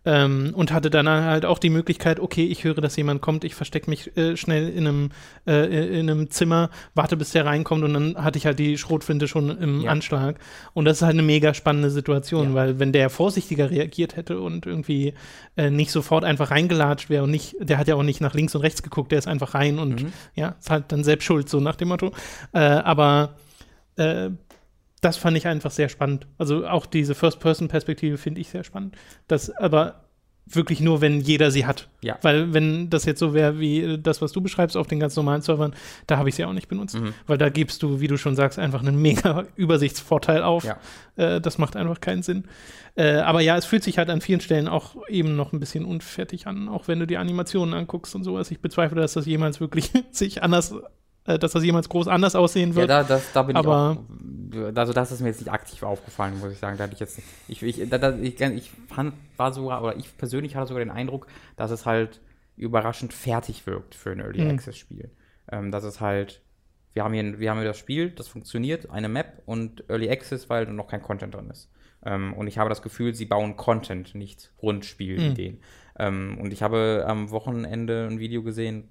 Ähm, und hatte dann halt auch die Möglichkeit, okay, ich höre, dass jemand kommt, ich verstecke mich äh, schnell in einem, äh, in einem Zimmer, warte, bis der reinkommt und dann hatte ich halt die Schrotflinte schon im ja. Anschlag. Und das ist halt eine mega spannende Situation, ja. weil wenn der vorsichtiger reagiert hätte und irgendwie äh, nicht sofort einfach reingelatscht wäre und nicht, der hat ja auch nicht nach links und rechts geguckt, der ist einfach rein und mhm. ja, ist halt dann selbst schuld, so nach dem Motto. Äh, aber äh, das fand ich einfach sehr spannend. Also auch diese First-Person-Perspektive finde ich sehr spannend. Das aber wirklich nur, wenn jeder sie hat. Ja. Weil wenn das jetzt so wäre wie das, was du beschreibst auf den ganz normalen Servern, da habe ich sie auch nicht benutzt. Mhm. Weil da gibst du, wie du schon sagst, einfach einen mega Übersichtsvorteil auf. Ja. Äh, das macht einfach keinen Sinn. Äh, aber ja, es fühlt sich halt an vielen Stellen auch eben noch ein bisschen unfertig an, auch wenn du die Animationen anguckst und sowas. Ich bezweifle, dass das jemals wirklich sich anders äh, dass das jemals groß anders aussehen wird. Ja, da, das, da bin aber, ich auch, also das ist mir jetzt nicht aktiv aufgefallen, muss ich sagen. Da hatte ich jetzt, ich, ich, da, ich, ich fand, war sogar, oder ich persönlich hatte sogar den Eindruck, dass es halt überraschend fertig wirkt für ein Early mhm. Access Spiel. Ähm, dass es halt, wir haben, hier, wir haben hier das Spiel, das funktioniert, eine Map und Early Access, weil noch kein Content drin ist. Ähm, und ich habe das Gefühl, sie bauen Content, nicht Grundspielideen. Mhm. Ähm, und ich habe am Wochenende ein Video gesehen,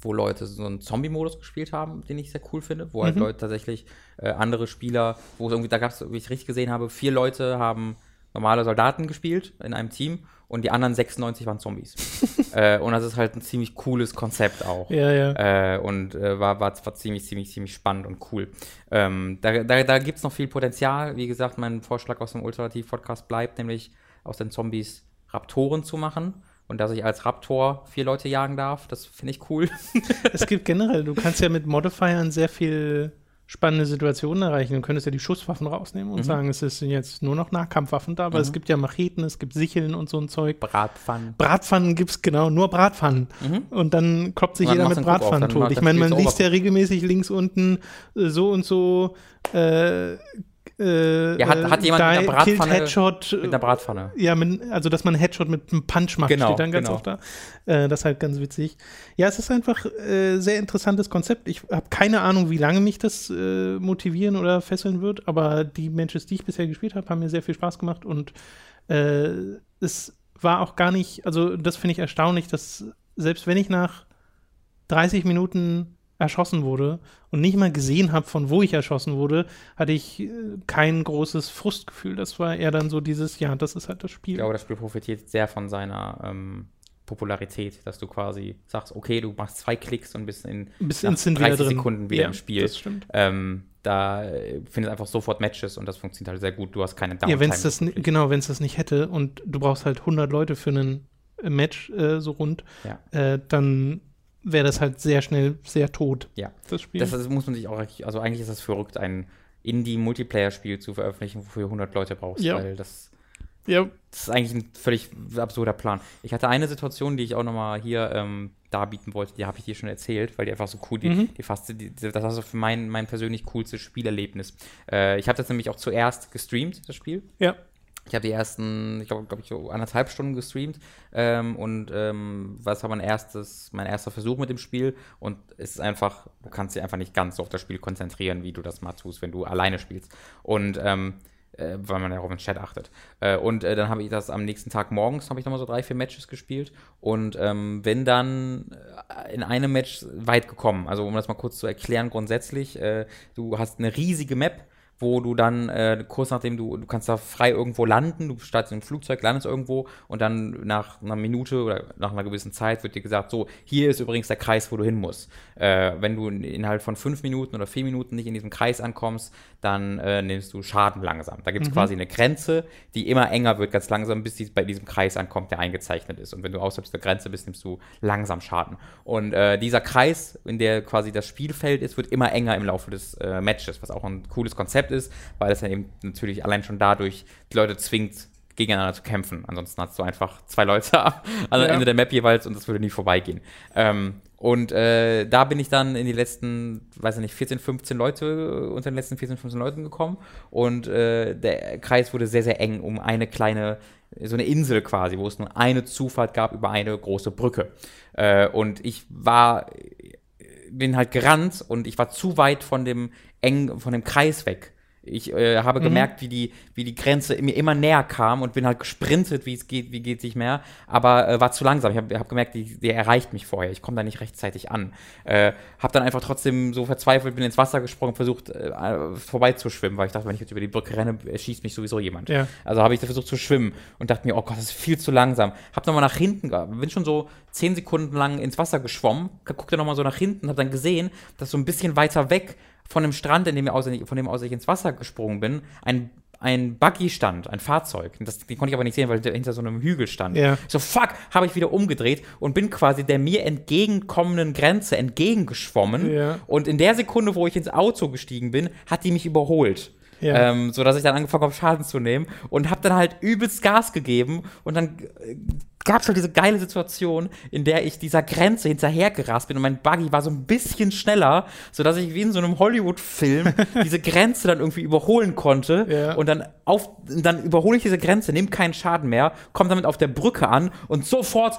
wo Leute so einen Zombie-Modus gespielt haben, den ich sehr cool finde, wo halt mhm. Leute tatsächlich äh, andere Spieler, wo es irgendwie, da gab es, wie ich richtig gesehen habe, vier Leute haben normale Soldaten gespielt in einem Team und die anderen 96 waren Zombies. äh, und das ist halt ein ziemlich cooles Konzept auch. Ja, ja. Äh, und äh, war, war, war ziemlich, ziemlich, ziemlich spannend und cool. Ähm, da da, da gibt es noch viel Potenzial. Wie gesagt, mein Vorschlag aus dem Ultimativ-Podcast bleibt, nämlich aus den Zombies Raptoren zu machen und dass ich als Raptor vier Leute jagen darf, das finde ich cool. es gibt generell, du kannst ja mit Modifiern sehr viel spannende Situationen erreichen. Du könntest ja die Schusswaffen rausnehmen und Mhm. sagen, es ist jetzt nur noch Nahkampfwaffen da, aber Mhm. es gibt ja Macheten, es gibt Sicheln und so ein Zeug. Bratpfannen. Bratpfannen gibt es genau, nur Bratpfannen. Mhm. Und dann kloppt sich jeder mit Bratpfannen tot. Ich meine, man liest ja regelmäßig links unten äh, so und so äh, äh, Ja, hat- hat jemand mit einer Bratpfanne- Headshot, Mit einer Bratpfanne. ja, mit, also dass man einen Headshot mit einem Punch macht, Genau, steht dann ganz genau. oft da. Äh, das ist halt ganz witzig. Ja, es ist einfach äh, sehr interessantes Konzept. Ich habe keine Ahnung, wie lange mich das äh, motivieren oder fesseln wird, aber die Matches, die ich bisher gespielt habe, haben mir sehr viel Spaß gemacht und äh, es war auch gar nicht, also das finde ich erstaunlich, dass selbst wenn ich nach 30 Minuten erschossen wurde und nicht mal gesehen habe, von wo ich erschossen wurde, hatte ich äh, kein großes Frustgefühl. Das war eher dann so dieses, ja, das ist halt das Spiel. Ich glaube, das Spiel profitiert sehr von seiner ähm, Popularität, dass du quasi sagst, okay, du machst zwei Klicks und bist in Bis nach instant 30 wieder drin. Sekunden wieder Ja, im Spiel. Das stimmt. Ähm, da äh, findest einfach sofort Matches und das funktioniert halt sehr gut. Du hast keine Downtime. Ja, wenn es das, genau, wenn es das nicht hätte und du brauchst halt 100 Leute für einen äh, Match äh, so rund, Ja. äh, dann wäre das halt sehr schnell sehr tot. Ja. Das Spiel. Das, das muss man sich auch, also eigentlich ist das verrückt, ein Indie-Multiplayer-Spiel zu veröffentlichen, wofür 100 Leute brauchst, Ja. weil das, ja, das ist eigentlich ein völlig absurder Plan. Ich hatte eine Situation, die ich auch nochmal hier ähm, darbieten wollte, die habe ich dir schon erzählt, weil die einfach so cool, die, Mhm. die fast, die, das war so für mein, mein persönlich coolstes Spielerlebnis. Äh, ich habe das nämlich auch zuerst gestreamt, das Spiel. ja. Ich habe die ersten, ich glaube, glaub ich, so anderthalb Stunden gestreamt ähm, und ähm, was war mein erstes, mein erster Versuch mit dem Spiel und es ist einfach, du kannst dich einfach nicht ganz so auf das Spiel konzentrieren, wie du das mal tust, wenn du alleine spielst und ähm, äh, weil man ja auf den Chat achtet. Äh, und äh, dann habe ich das am nächsten Tag morgens, habe ich nochmal so drei, vier Matches gespielt und ähm, bin dann äh, in einem Match weit gekommen. Also um das mal kurz zu erklären, grundsätzlich, äh, du hast eine riesige Map, wo du dann äh, kurz nachdem du, du kannst da frei irgendwo landen, du startest im Flugzeug, landest irgendwo und dann nach einer Minute oder nach einer gewissen Zeit wird dir gesagt, so, hier ist übrigens der Kreis, wo du hin musst. Äh, wenn du in- innerhalb von fünf Minuten oder vier Minuten nicht in diesem Kreis ankommst, dann äh, nimmst du Schaden langsam. Da gibt es quasi eine Grenze, die immer enger wird, ganz langsam, bis die bei diesem Kreis ankommt, der eingezeichnet ist. Und wenn du außerhalb dieser Grenze bist, nimmst du langsam Schaden. Und äh, dieser Kreis, in der quasi das Spielfeld ist, wird immer enger im Laufe des äh, Matches, was auch ein cooles Konzept ist, weil es dann eben natürlich allein schon dadurch die Leute zwingt, gegeneinander zu kämpfen. Ansonsten hast du einfach zwei Leute am Ja. Ende der Map jeweils und das würde nie vorbeigehen. Ähm, und äh, da bin ich dann in die letzten, weiß ich nicht, 14, 15 Leute, äh, unter den letzten 14, 15 Leuten gekommen. Und äh, der Kreis wurde sehr, sehr eng um eine kleine, so eine Insel quasi, wo es nur eine Zufahrt gab über eine große Brücke. Äh, und ich war, bin halt gerannt und ich war zu weit von dem eng, von dem Kreis weg. Ich äh, habe gemerkt, wie die, wie die Grenze mir immer näher kam und bin halt gesprintet, wie es geht, wie geht sich mehr, aber äh, war zu langsam. Ich habe hab gemerkt, die, die erreicht mich vorher. Ich komme da nicht rechtzeitig an. Äh, habe dann einfach trotzdem so verzweifelt, bin ins Wasser gesprungen, versucht äh, vorbeizuschwimmen, weil ich dachte, wenn ich jetzt über die Brücke renne, schießt mich sowieso jemand. Ja. Also habe ich da versucht zu schwimmen und dachte mir, oh Gott, das ist viel zu langsam. Hab nochmal nach hinten, bin schon so zehn Sekunden lang ins Wasser geschwommen, guckte nochmal so nach hinten, habe dann gesehen, dass so ein bisschen weiter weg von dem Strand, in dem aus, von dem aus ich ins Wasser gesprungen bin, ein ein Buggy stand, ein Fahrzeug. Das, den konnte ich aber nicht sehen, weil der hinter so einem Hügel stand. Ja. So, fuck, habe ich wieder umgedreht und bin quasi der mir entgegenkommenden Grenze entgegengeschwommen. Ja. Und in der Sekunde, wo ich ins Auto gestiegen bin, hat die mich überholt. Ja. Ähm, so dass ich dann angefangen habe, Schaden zu nehmen und habe dann halt übelst Gas gegeben und dann äh, gab es halt diese geile Situation, in der ich dieser Grenze hinterhergerast bin und mein Buggy war so ein bisschen schneller, so dass ich wie in so einem Hollywood-Film diese Grenze dann irgendwie überholen konnte Ja. und dann auf, dann überhole ich diese Grenze, nehme keinen Schaden mehr, komme damit auf der Brücke an und sofort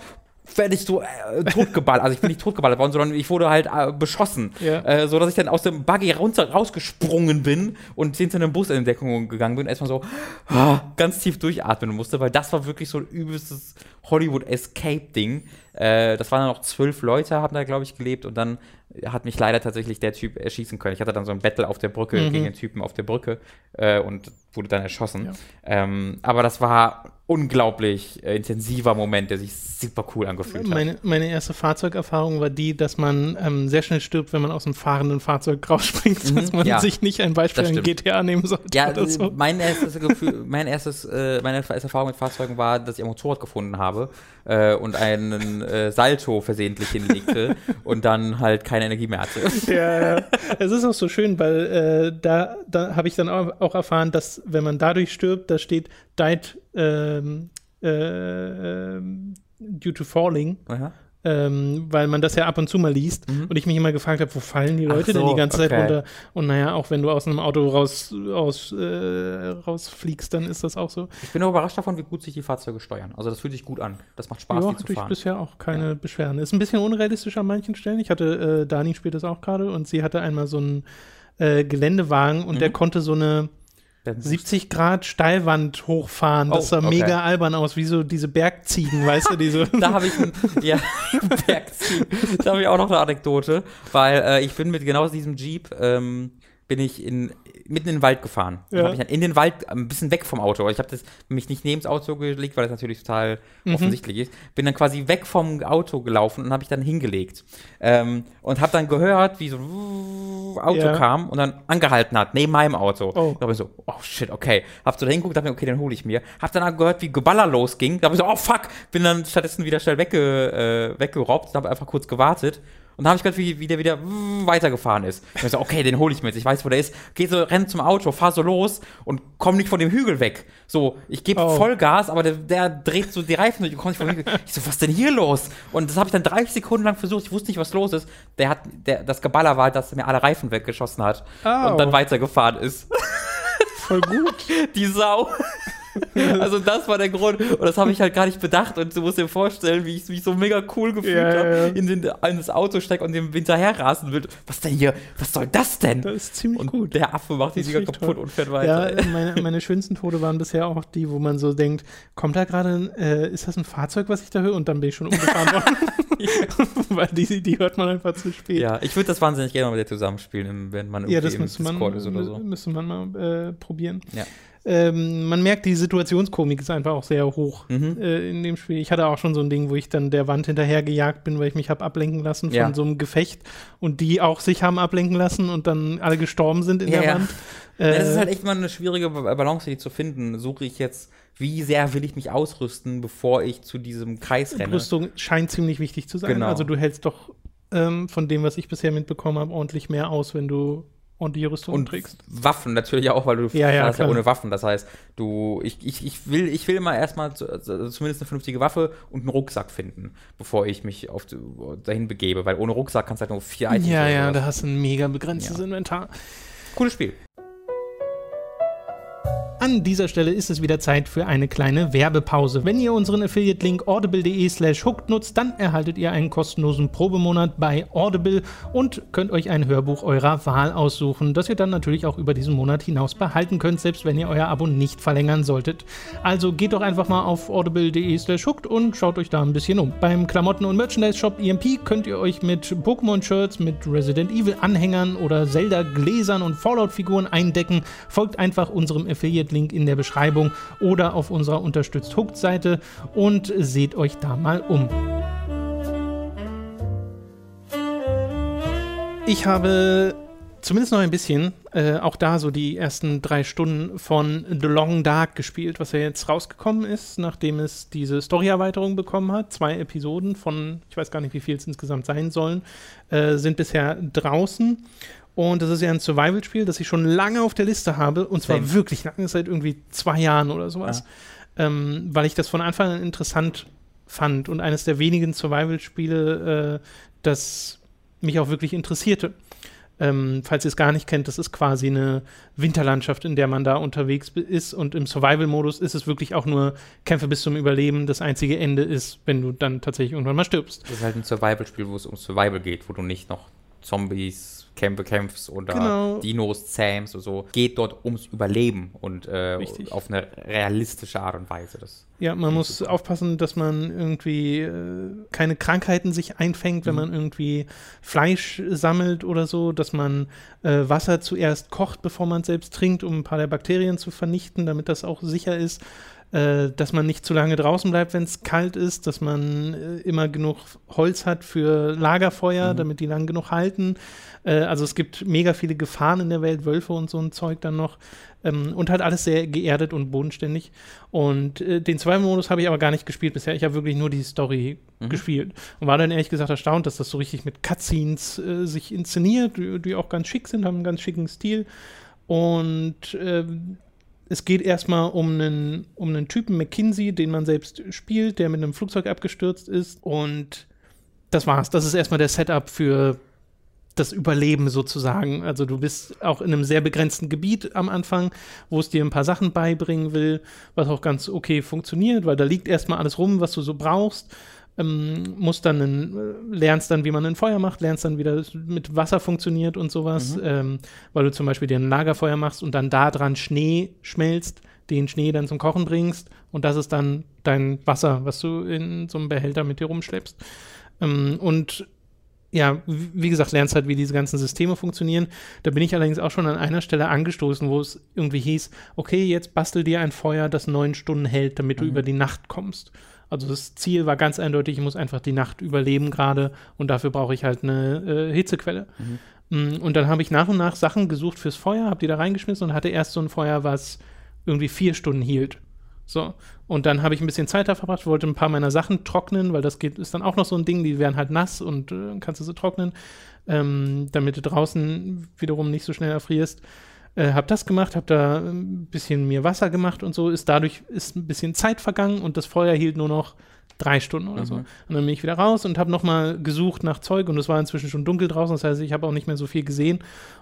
werde ich so äh, totgeballert. Also ich bin nicht totgeballert worden, sondern ich wurde halt äh, beschossen. Ja. Äh, so dass ich dann aus dem Buggy runter, rausgesprungen bin und hinter einem Bus in Deckung gegangen bin und erstmal so ah, ganz tief durchatmen musste, weil das war wirklich so ein übelstes Hollywood-Escape-Ding. Äh, das waren dann noch zwölf Leute, haben da, glaube ich, gelebt und dann hat mich leider tatsächlich der Typ erschießen können. Ich hatte dann so ein Battle auf der Brücke Mhm. gegen den Typen auf der Brücke äh, und wurde dann erschossen. Ja. Ähm, aber das war unglaublich äh, intensiver Moment, der sich super cool angefühlt hat. Meine, erste Fahrzeugerfahrung war die, dass man ähm, sehr schnell stirbt, wenn man aus einem fahrenden Fahrzeug rausspringt, dass man Mhm. ja. sich nicht ein Beispiel an. GTA nehmen sollte Ja, oder so. mein erstes Gefühl, mein erstes, äh, meine erste Erfahrung mit Fahrzeugen war, dass ich ein Motorrad gefunden habe äh, und einen äh, Salto versehentlich hinlegte und dann halt keine Energie mehr hatte. Ja, ja. es ist auch so schön, weil äh, da, da habe ich dann auch, auch erfahren, dass wenn man dadurch stirbt, da steht died ähm, äh, ähm, due to falling, Aha. ähm, weil man das ja ab und zu mal liest und ich mich immer gefragt habe, wo fallen die Mhm. Leute denn so, die ganze Zeit okay. runter? Und naja, auch wenn du aus einem Auto raus, aus, äh, rausfliegst, dann ist das auch so. Ich bin überrascht davon, wie gut sich die Fahrzeuge steuern. Also das fühlt sich gut an. Das macht Spaß, ja, die zu hatte ich fahren. bisher auch keine Beschwerden. Ist ein bisschen unrealistisch an manchen Stellen. Ich hatte, äh, Dani spielt das auch gerade und sie hatte einmal so einen äh, Geländewagen und Mhm. der konnte so eine 70 Grad Steilwand hochfahren. Das Oh, sah okay. mega albern aus, wie so diese Bergziegen, weißt du, diese. Da habe ich ein, ja, Bergziehen. Da habe ich auch noch eine Anekdote, weil äh, ich bin mit genau diesem Jeep ähm, bin ich in, mitten in den Wald gefahren. Ja. Habe ich dann in den Wald ein bisschen weg vom Auto. Ich habe mich nicht neben das Auto gelegt, weil das natürlich total Mhm. offensichtlich ist. Bin dann quasi weg vom Auto gelaufen und habe ich dann hingelegt ähm, und habe dann gehört, wie so ein Auto Ja. kam und dann angehalten hat neben meinem Auto. Oh. Da habe ich so, oh shit, okay. Hab so da hingeguckt, dachte mir, okay, den hole ich mir. Hab dann gehört, wie Geballer losging. Da habe ich so, oh fuck. Bin dann stattdessen wieder schnell wegge, äh, weggerobbt und habe einfach kurz gewartet. Und dann habe ich gehört, wie, wie der wieder weitergefahren ist. Ich hab so, okay, den hole ich mir jetzt. Ich weiß, wo der ist. Geh so, renn zum Auto, fahr so los und komm nicht von dem Hügel weg. So, ich gebe Oh. Vollgas, aber der, der dreht so die Reifen durch und kommt nicht vom Hügel. Ich so, was ist denn hier los? Und das habe ich dann 30 Sekunden lang versucht. Ich wusste nicht, was los ist. Der hat, der, das Geballer war, dass er mir alle Reifen weggeschossen hat Au. und dann weitergefahren ist. Voll gut. Die Sau. Also das war der Grund. Und das habe ich halt gar nicht bedacht. Und du musst dir vorstellen, wie ich mich so mega cool gefühlt Ja, ja, habe, ja. in, den, in das Auto steig und dem hinterher rasen will. Was denn hier? Was soll das denn? Das ist ziemlich und gut. der Affe macht die Das Dinger kaputt toll. und fährt Ja, weiter. meine, meine schönsten Tode waren bisher auch die, wo man so denkt, kommt da gerade, äh, ist das ein Fahrzeug, was ich da höre? Und dann bin ich schon umgefahren worden. Weil die, die hört man einfach zu spät. ja, ich würde das wahnsinnig gerne mal mit dir zusammenspielen, wenn man irgendwie Ja, das im man, Discord ist oder so. müsste man mal äh, probieren. Ja. Ähm, man merkt, die Situationskomik ist einfach auch sehr hoch Mhm. äh, in dem Spiel. Ich hatte auch schon so ein Ding, wo ich dann der Wand hinterher gejagt bin, weil ich mich habe ablenken lassen von Ja. so einem Gefecht und die auch sich haben ablenken lassen und dann alle gestorben sind in Ja, der ja. Wand. Ja, das ist Äh, halt echt mal eine schwierige Ba- Balance, die zu finden. Suche ich jetzt, wie sehr will ich mich ausrüsten, bevor ich zu diesem Kreis renne? Rüstung scheint ziemlich wichtig zu sein. Genau. Also du hältst doch ähm, von dem, was ich bisher mitbekommen habe, ordentlich mehr aus, wenn du ordentliche Rüstung und trägst. Waffen natürlich auch, weil du Ja, ja, ja ohne Waffen. Das heißt, du, ich, ich, ich will, ich will immer erstmal zu, also zumindest eine vernünftige Waffe und einen Rucksack finden, bevor ich mich auf, die- dahin begebe, weil ohne Rucksack kannst du halt nur vier Items Ja, ja, da hast du ein mega begrenztes Ja. Inventar. Cooles Spiel. An dieser Stelle ist es wieder Zeit für eine kleine Werbepause. Wenn ihr unseren Affiliate-Link audible.de slash hooked nutzt, dann erhaltet ihr einen kostenlosen Probemonat bei Audible und könnt euch ein Hörbuch eurer Wahl aussuchen, das ihr dann natürlich auch über diesen Monat hinaus behalten könnt, selbst wenn ihr euer Abo nicht verlängern solltet. Also geht doch einfach mal auf audible.de slash hooked und schaut euch da ein bisschen um. Beim Klamotten- und Merchandise-Shop EMP könnt ihr euch mit Pokémon-Shirts, mit Resident Evil-Anhängern oder Zelda-Gläsern und Fallout-Figuren eindecken. Folgt einfach unserem Affiliate-Link in der Beschreibung oder auf unserer Unterstützt Hooked-Seite und seht euch da mal um. Ich habe zumindest noch ein bisschen, äh, auch da so die ersten drei Stunden von The Long Dark gespielt, was ja jetzt rausgekommen ist, nachdem es diese Story-Erweiterung bekommen hat. Zwei Episoden von, ich weiß gar nicht, wie viel es insgesamt sein sollen, äh, sind bisher draußen. Und das ist ja ein Survival-Spiel, das ich schon lange auf der Liste habe. Und zwar Same. wirklich lange, seit irgendwie zwei Jahren oder sowas. Ähm, weil ich das von Anfang an interessant fand und eines der wenigen Survival-Spiele, äh, das mich auch wirklich interessierte. Ähm, falls ihr es gar nicht kennt, das ist quasi eine Winterlandschaft, in der man da unterwegs ist. Und im Survival-Modus ist es wirklich auch nur Kämpfe bis zum Überleben. Das einzige Ende ist, wenn du dann tatsächlich irgendwann mal stirbst. Das ist halt ein Survival-Spiel, wo es um Survival geht, wo du nicht noch Zombies Kämpfe kämpfst oder Genau. Dinos zähmst und so. Geht dort ums Überleben und äh, auf eine realistische Art und Weise. Das Ja, man muss super. aufpassen, dass man irgendwie äh, keine Krankheiten sich einfängt, wenn man irgendwie Fleisch sammelt oder so, dass man äh, Wasser zuerst kocht, bevor man es selbst trinkt, um ein paar der Bakterien zu vernichten, damit das auch sicher ist. Äh, dass man nicht zu lange draußen bleibt, wenn es kalt ist, dass man äh, immer genug Holz hat für Lagerfeuer, damit die lang genug halten. Äh, also es gibt mega viele Gefahren in der Welt, Wölfe und so ein Zeug dann noch. Ähm, und halt alles sehr geerdet und bodenständig. Und äh, den Survival-Modus habe ich aber gar nicht gespielt bisher. Ich habe wirklich nur die Story gespielt. Und war dann ehrlich gesagt erstaunt, dass das so richtig mit Cutscenes äh, sich inszeniert, die, die auch ganz schick sind, haben einen ganz schicken Stil. Und ähm, es geht erstmal um einen, um einen Typen McKinsey, den man selbst spielt, der mit einem Flugzeug abgestürzt ist. Und das war's. Das ist erstmal der Setup für das Überleben sozusagen. Also du bist auch in einem sehr begrenzten Gebiet am Anfang, wo es dir ein paar Sachen beibringen will, was auch ganz okay funktioniert, weil da liegt erstmal alles rum, was du so brauchst. Ähm, musst dann einen, äh, lernst dann, wie man ein Feuer macht, lernst dann, wie das mit Wasser funktioniert und sowas, ähm, weil du zum Beispiel dir ein Lagerfeuer machst und dann da dran Schnee schmelzt, den Schnee dann zum Kochen bringst und das ist dann dein Wasser, was du in so einem Behälter mit dir rumschleppst. Ähm, und ja, wie wie gesagt, lernst halt, wie diese ganzen Systeme funktionieren. Da bin ich allerdings auch schon an einer Stelle angestoßen, wo es irgendwie hieß, okay, jetzt bastel dir ein Feuer, das neun Stunden hält, damit du über die Nacht kommst. Also das Ziel war ganz eindeutig, ich muss einfach die Nacht überleben gerade und dafür brauche ich halt eine äh, Hitzequelle. Mm, Und dann habe ich nach und nach Sachen gesucht fürs Feuer, habe die da reingeschmissen und hatte erst so ein Feuer, was irgendwie vier Stunden hielt. So. Und dann habe ich ein bisschen Zeit da verbracht, wollte ein paar meiner Sachen trocknen, weil das geht, ist dann auch noch so ein Ding, die werden halt nass und äh, kannst du sie trocknen, ähm, damit du draußen wiederum nicht so schnell erfrierst. Äh, hab das gemacht, hab da ein bisschen mir Wasser gemacht und so, ist dadurch ist ein bisschen Zeit vergangen und das Feuer hielt nur noch drei Stunden oder so. Und dann bin ich wieder raus und habe nochmal gesucht nach Zeug und es war inzwischen schon dunkel draußen, das heißt, ich habe auch nicht mehr so viel gesehen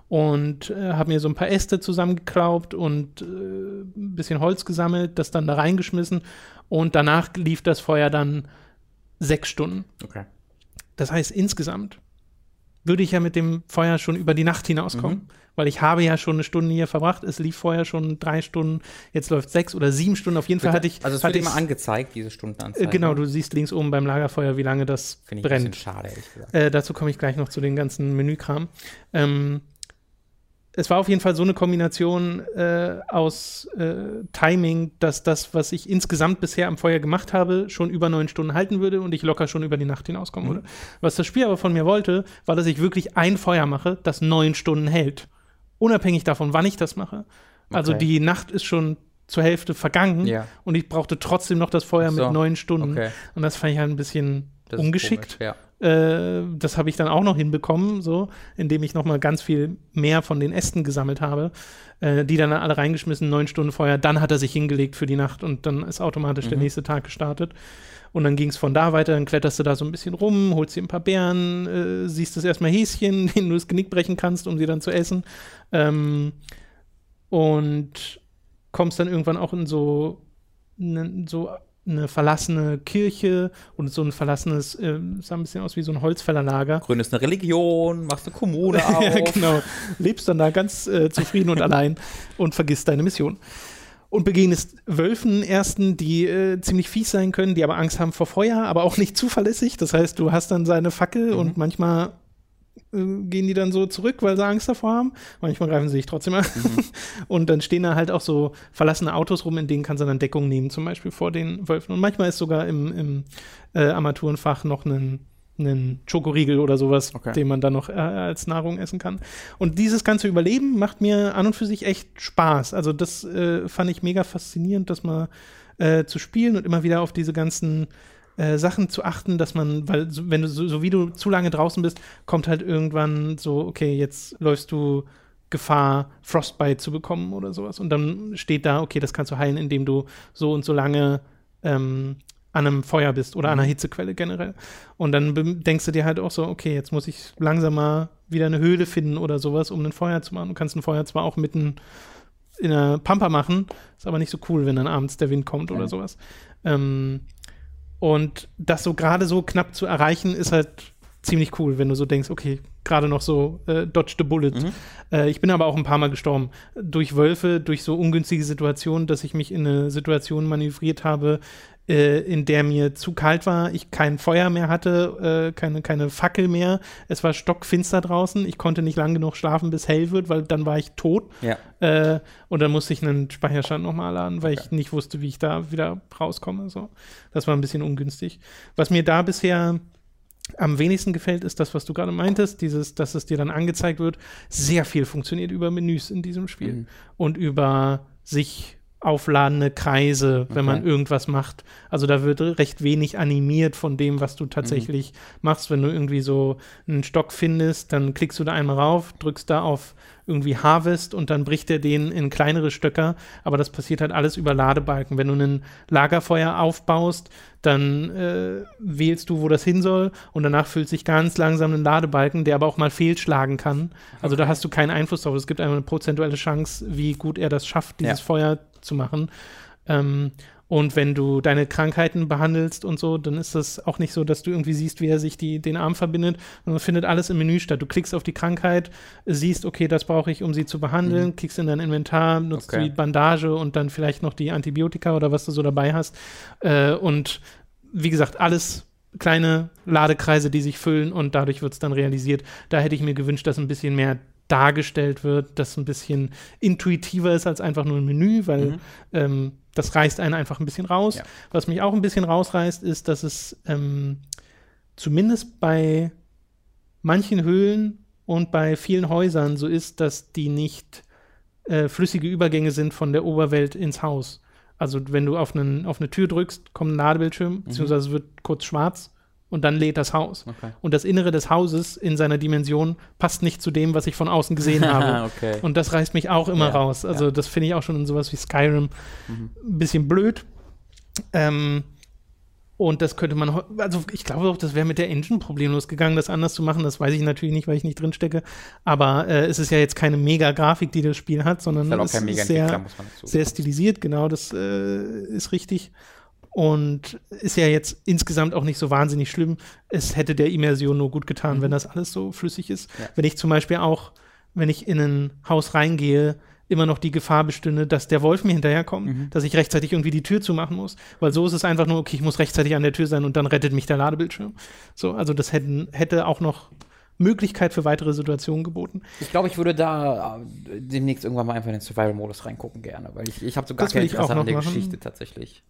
und äh, habe mir so ein paar Äste zusammengeklaubt und äh, ein bisschen Holz gesammelt, das dann da reingeschmissen und danach lief das Feuer dann sechs Stunden. Okay. Das heißt, insgesamt würde ich ja mit dem Feuer schon über die Nacht hinauskommen, weil ich habe ja schon eine Stunde hier verbracht. Es lief vorher schon drei Stunden, jetzt läuft sechs oder sieben Stunden. Auf jeden Fall hatte ich. also es hatte wird immer angezeigt, diese äh, Stundenanzeige. Genau, du siehst links oben beim Lagerfeuer, wie lange das Finde ich ein brennt. bisschen schade, ehrlich gesagt. Äh, dazu komme ich gleich noch zu den ganzen Menükram. Ähm, es war auf jeden Fall so eine Kombination äh, aus äh, Timing, dass das, was ich insgesamt bisher am Feuer gemacht habe, schon über neun Stunden halten würde und ich locker schon über die Nacht hinauskommen würde. Was das Spiel aber von mir wollte, war, dass ich wirklich ein Feuer mache, das neun Stunden hält. Unabhängig davon, wann ich das mache. Also Okay. die Nacht ist schon zur Hälfte vergangen Ja. und ich brauchte trotzdem noch das Feuer so. mit neun Stunden. Okay. Und das fand ich halt ein bisschen Das ungeschickt. komisch, Ja. Äh, das habe ich dann auch noch hinbekommen, so, indem ich noch mal ganz viel mehr von den Ästen gesammelt habe, äh, die dann alle reingeschmissen, neun Stunden vorher. Dann hat er sich hingelegt für die Nacht und dann ist automatisch der nächste Tag gestartet. Und dann ging es von da weiter, dann kletterst du da so ein bisschen rum, holst dir ein paar Beeren, äh, siehst das erstmal Häschen, denen du das Genick brechen kannst, um sie dann zu essen. Ähm, und kommst dann irgendwann auch in so, so eine verlassene Kirche und so ein verlassenes, äh, sah ein bisschen aus wie so ein Holzfällerlager. Gründest eine Religion, machst eine Kommune auf. ja, genau. Lebst dann da ganz äh, zufrieden und allein und vergisst deine Mission. Und begegnest Wölfen ersten, die äh, ziemlich fies sein können, die aber Angst haben vor Feuer, aber auch nicht zuverlässig. Das heißt, du hast dann seine Fackel und manchmal gehen die dann so zurück, weil sie Angst davor haben. Manchmal greifen sie sich trotzdem an. Und dann stehen da halt auch so verlassene Autos rum, in denen kannst du dann Deckung nehmen, zum Beispiel vor den Wölfen. Und manchmal ist sogar im, im äh, Armaturenfach noch ein einen Schokoriegel oder sowas, Okay. den man dann noch äh, als Nahrung essen kann. Und dieses ganze Überleben macht mir an und für sich echt Spaß. Also das äh, fand ich mega faszinierend, das mal äh, zu spielen und immer wieder auf diese ganzen äh, Sachen zu achten, dass man, weil so, wenn du so, so wie du zu lange draußen bist, kommt halt irgendwann so, okay, jetzt läufst du Gefahr, Frostbite zu bekommen oder sowas. Und dann steht da, okay, das kannst du heilen, indem du so und so lange ähm, an einem Feuer bist oder an einer Hitzequelle generell. Und dann denkst du dir halt auch so, okay, jetzt muss ich langsam mal wieder eine Höhle finden oder sowas, um ein Feuer zu machen. Du kannst ein Feuer zwar auch mitten in der Pampa machen, ist aber nicht so cool, wenn dann abends der Wind kommt oder Ja. sowas. Ähm, und das so gerade so knapp zu erreichen, ist halt ziemlich cool, wenn du so denkst, okay, gerade noch so äh, dodge the bullet. Mhm. Äh, ich bin aber auch ein paar Mal gestorben. Durch Wölfe, durch so ungünstige Situationen, dass ich mich in eine Situation manövriert habe, äh, in der mir zu kalt war, ich kein Feuer mehr hatte, äh, keine, keine Fackel mehr. Es war stockfinster draußen. Ich konnte nicht lang genug schlafen, bis hell wird, weil dann war ich tot. Ja. Äh, und dann musste ich einen Speicherstand nochmal laden, weil Okay. ich nicht wusste, wie ich da wieder rauskomme. So. Das war ein bisschen ungünstig. Was mir da bisher am wenigsten gefällt, ist das, was du gerade meintest, dieses, dass es dir dann angezeigt wird. Sehr viel funktioniert über Menüs in diesem Spiel Mhm. und über sich aufladende Kreise, wenn man Okay. irgendwas macht. Also da wird recht wenig animiert von dem, was du Mhm. tatsächlich machst. Wenn du irgendwie so einen Stock findest, dann klickst du da einmal rauf, drückst da auf irgendwie Harvest und dann bricht er den in kleinere Stöcker. Aber das passiert halt alles über Ladebalken. Wenn du ein Lagerfeuer aufbaust, dann äh, wählst du, wo das hin soll und danach füllt sich ganz langsam ein Ladebalken, der aber auch mal fehlschlagen kann. Also da hast du keinen Einfluss drauf. Es gibt eine prozentuelle Chance, wie gut er das schafft, dieses Ja. Feuer zu machen. Ähm, und wenn du deine Krankheiten behandelst und so, dann ist das auch nicht so, dass du irgendwie siehst, wie er sich die, den Arm verbindet, sondern findet alles im Menü statt. Du klickst auf die Krankheit, siehst, okay, das brauche ich, um sie zu behandeln, klickst in dein Inventar, nutzt Okay. die Bandage und dann vielleicht noch die Antibiotika oder was du so dabei hast. Äh, und wie gesagt, alles kleine Ladekreise, die sich füllen und dadurch wird es dann realisiert. Da hätte ich mir gewünscht, dass ein bisschen mehr dargestellt wird, dass ein bisschen intuitiver ist als einfach nur ein Menü, weil Mhm. ähm, das reißt einen einfach ein bisschen raus. Ja. Was mich auch ein bisschen rausreißt, ist, dass es ähm, zumindest bei manchen Höhlen und bei vielen Häusern so ist, dass die nicht äh, flüssige Übergänge sind von der Oberwelt ins Haus. Also wenn du auf, einen, auf eine Tür drückst, kommt ein Ladebildschirm, beziehungsweise es wird kurz schwarz und dann lädt das Haus. Okay. Und das Innere des Hauses in seiner Dimension passt nicht zu dem, was ich von außen gesehen habe. okay. Und das reißt mich auch immer Ja, raus. Also ja. das finde ich auch schon in sowas wie Skyrim Mhm. ein bisschen blöd. Ähm, und das könnte man, also ich glaube auch, das wäre mit der Engine problemlos gegangen, das anders zu machen. Das weiß ich natürlich nicht, weil ich nicht drin stecke. Aber äh, es ist ja jetzt keine Mega-Grafik, die das Spiel hat, sondern halt es ist sehr, sehr stilisiert, genau, das äh, ist richtig. Und ist ja jetzt insgesamt auch nicht so wahnsinnig schlimm. Es hätte der Immersion nur gut getan, wenn das alles so flüssig ist. Mhm. Ja. Wenn ich zum Beispiel auch, wenn ich in ein Haus reingehe, immer noch die Gefahr bestünde, dass der Wolf mir hinterherkommt, Mhm. dass ich rechtzeitig irgendwie die Tür zumachen muss. Weil so ist es einfach nur, okay, ich muss rechtzeitig an der Tür sein und dann rettet mich der Ladebildschirm. So, also das hätten, hätte auch noch Möglichkeit für weitere Situationen geboten. Ich glaube, ich würde da äh, demnächst irgendwann mal einfach in den Survival-Modus reingucken gerne, weil ich, ich habe so gar Das will kein ich Interesse an der machen. Geschichte tatsächlich.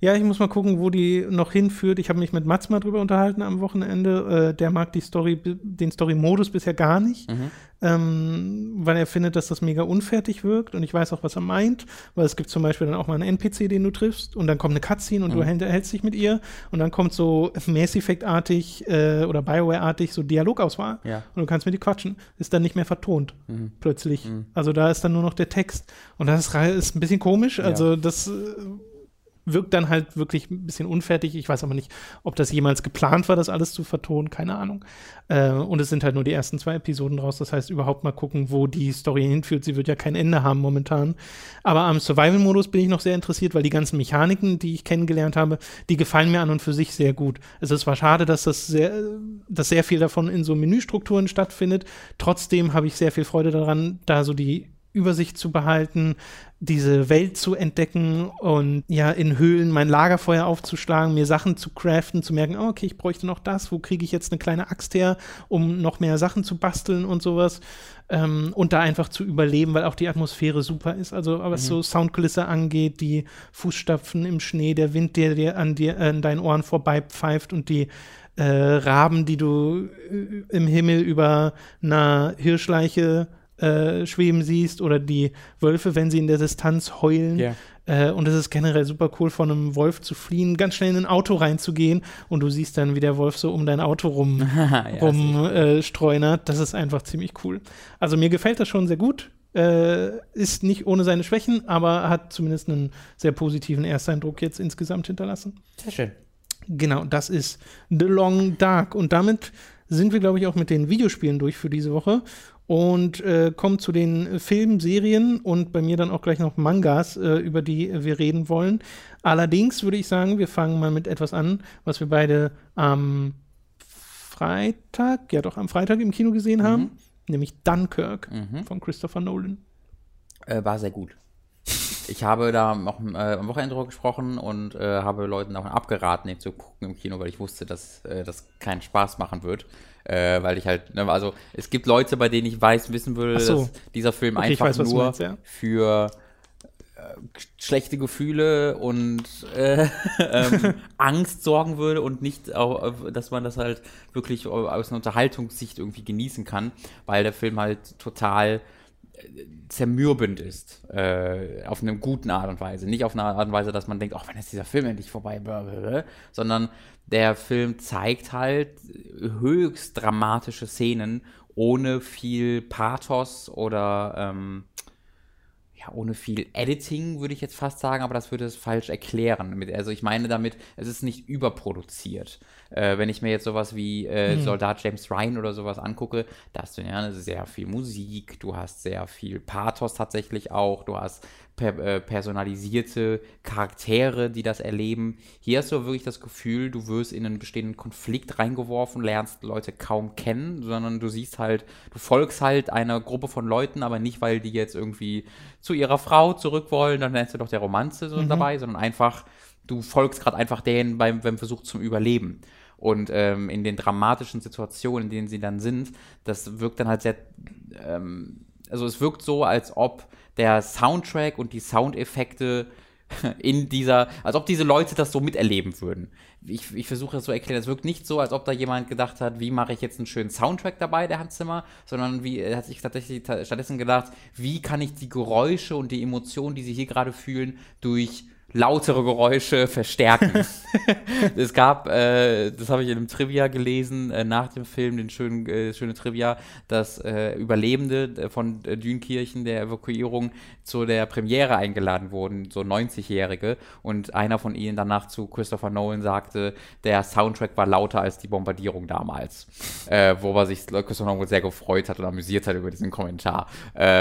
Ja, ich muss mal gucken, wo die noch hinführt. Ich habe mich mit Mats mal drüber unterhalten am Wochenende. Äh, der mag die Story, den Story-Modus bisher gar nicht, Mhm. ähm, weil er findet, dass das mega unfertig wirkt. Und ich weiß auch, was er meint, weil es gibt zum Beispiel dann auch mal einen NPC, den du triffst, und dann kommt eine Cutscene und du Mhm. unterhältst dich mit ihr. Und dann kommt so Mass Effect-artig äh, oder Bioware-artig so Dialogauswahl. Ja. Und du kannst mit ihr quatschen. Ist dann nicht mehr vertont Mhm. plötzlich. Mhm. Also da ist dann nur noch der Text. Und das ist, ist ein bisschen komisch. Ja. Also das äh, wirkt dann halt wirklich ein bisschen unfertig. Ich weiß aber nicht, ob das jemals geplant war, das alles zu vertonen. Keine Ahnung. Äh, und es sind halt nur die ersten zwei Episoden draus. Das heißt, überhaupt mal gucken, wo die Story hinführt. Sie wird ja kein Ende haben momentan. Aber am Survival-Modus bin ich noch sehr interessiert, weil die ganzen Mechaniken, die ich kennengelernt habe, die gefallen mir an und für sich sehr gut. Es ist zwar schade, dass das sehr, dass sehr viel davon in so Menüstrukturen stattfindet. Trotzdem habe ich sehr viel Freude daran, da so die Übersicht zu behalten, diese Welt zu entdecken und ja, in Höhlen mein Lagerfeuer aufzuschlagen, mir Sachen zu craften, zu merken, oh, okay, ich bräuchte noch das, wo kriege ich jetzt eine kleine Axt her, um noch mehr Sachen zu basteln und sowas. Ähm, und da einfach zu überleben, weil auch die Atmosphäre super ist. Also, was so Soundkulisse angeht, die Fußstapfen im Schnee, der Wind, der dir an dir an deinen Ohren vorbeipfeift und die äh, Raben, die du äh, im Himmel über einer Hirschleiche äh, schweben siehst oder die Wölfe, wenn sie in der Distanz heulen. Ja. Äh, und es ist generell super cool, von einem Wolf zu fliehen, ganz schnell in ein Auto reinzugehen und du siehst dann, wie der Wolf so um dein Auto rum, ja, rum äh, streunert. Das ist einfach ziemlich cool. Also mir gefällt das schon sehr gut. Äh, ist nicht ohne seine Schwächen, aber hat zumindest einen sehr positiven Ersteindruck jetzt insgesamt hinterlassen. sehr schön. Genau, das ist The Long Dark. Und damit sind wir, glaube ich, auch mit den Videospielen durch für diese Woche und äh, kommen zu den Filmen, Serien und bei mir dann auch gleich noch Mangas, äh, über die wir reden wollen. Allerdings würde ich sagen, wir fangen mal mit etwas an, was wir beide am Freitag, ja doch, am Freitag im Kino gesehen haben, Mhm. nämlich Dunkirk Mhm. von Christopher Nolan. Äh, war sehr gut. Ich habe da noch äh, am Wochenende drüber gesprochen und äh, habe Leuten davon abgeraten, den zu gucken im Kino, weil ich wusste, dass äh, das keinen Spaß machen wird. Äh, weil ich halt, ne, also es gibt Leute, bei denen ich weiß, wissen würde, so. dass dieser Film Okay, einfach weiß, nur meinst, ja. für äh, schlechte Gefühle und äh, ähm, Angst sorgen würde und nicht, auch, äh, dass man das halt wirklich aus einer Unterhaltungssicht irgendwie genießen kann, weil der Film halt total zermürbend ist, äh, auf eine guten Art und Weise. Nicht auf eine Art und Weise, dass man denkt, ach, wenn jetzt dieser Film endlich vorbei wäre, sondern der Film zeigt halt höchst dramatische Szenen ohne viel Pathos oder ähm, ja, ohne viel Editing, würde ich jetzt fast sagen, aber das würde es falsch erklären. Also ich meine damit, es ist nicht überproduziert. Äh, wenn ich mir jetzt sowas wie äh, Soldat James Ryan oder sowas angucke, da hast du ja sehr viel Musik, du hast sehr viel Pathos tatsächlich auch, du hast per, äh, personalisierte Charaktere, die das erleben. Hier hast du wirklich das Gefühl, du wirst in einen bestehenden Konflikt reingeworfen, lernst Leute kaum kennen, sondern du siehst halt, du folgst halt einer Gruppe von Leuten, aber nicht, weil die jetzt irgendwie zu ihrer Frau zurück wollen, dann lernst du doch der Romanze so dabei, sondern einfach, du folgst gerade einfach denen beim, beim Versuch zum Überleben. Und ähm, in den dramatischen Situationen, in denen sie dann sind, das wirkt dann halt sehr ähm, also es wirkt so, als ob der Soundtrack und die Soundeffekte in dieser, als ob diese Leute das so miterleben würden. Ich, ich versuche das so erklären. Es wirkt nicht so, als ob da jemand gedacht hat, wie mache ich jetzt einen schönen Soundtrack dabei, der Hans Zimmer, sondern wie er hat sich tatsächlich ta- stattdessen gedacht, wie kann ich die Geräusche und die Emotionen, die sie hier gerade fühlen, durch lautere Geräusche verstärken. es gab, äh, das habe ich in einem Trivia gelesen, äh, nach dem Film, den schönen, äh, schöne Trivia, dass äh, Überlebende äh, von äh, Dünkirchen der Evakuierung zu der Premiere eingeladen wurden, so 90-Jährige. Und einer von ihnen danach zu Christopher Nolan sagte, der Soundtrack war lauter als die Bombardierung damals. Worüber sich Christopher Nolan sehr gefreut hat und amüsiert hat über diesen Kommentar.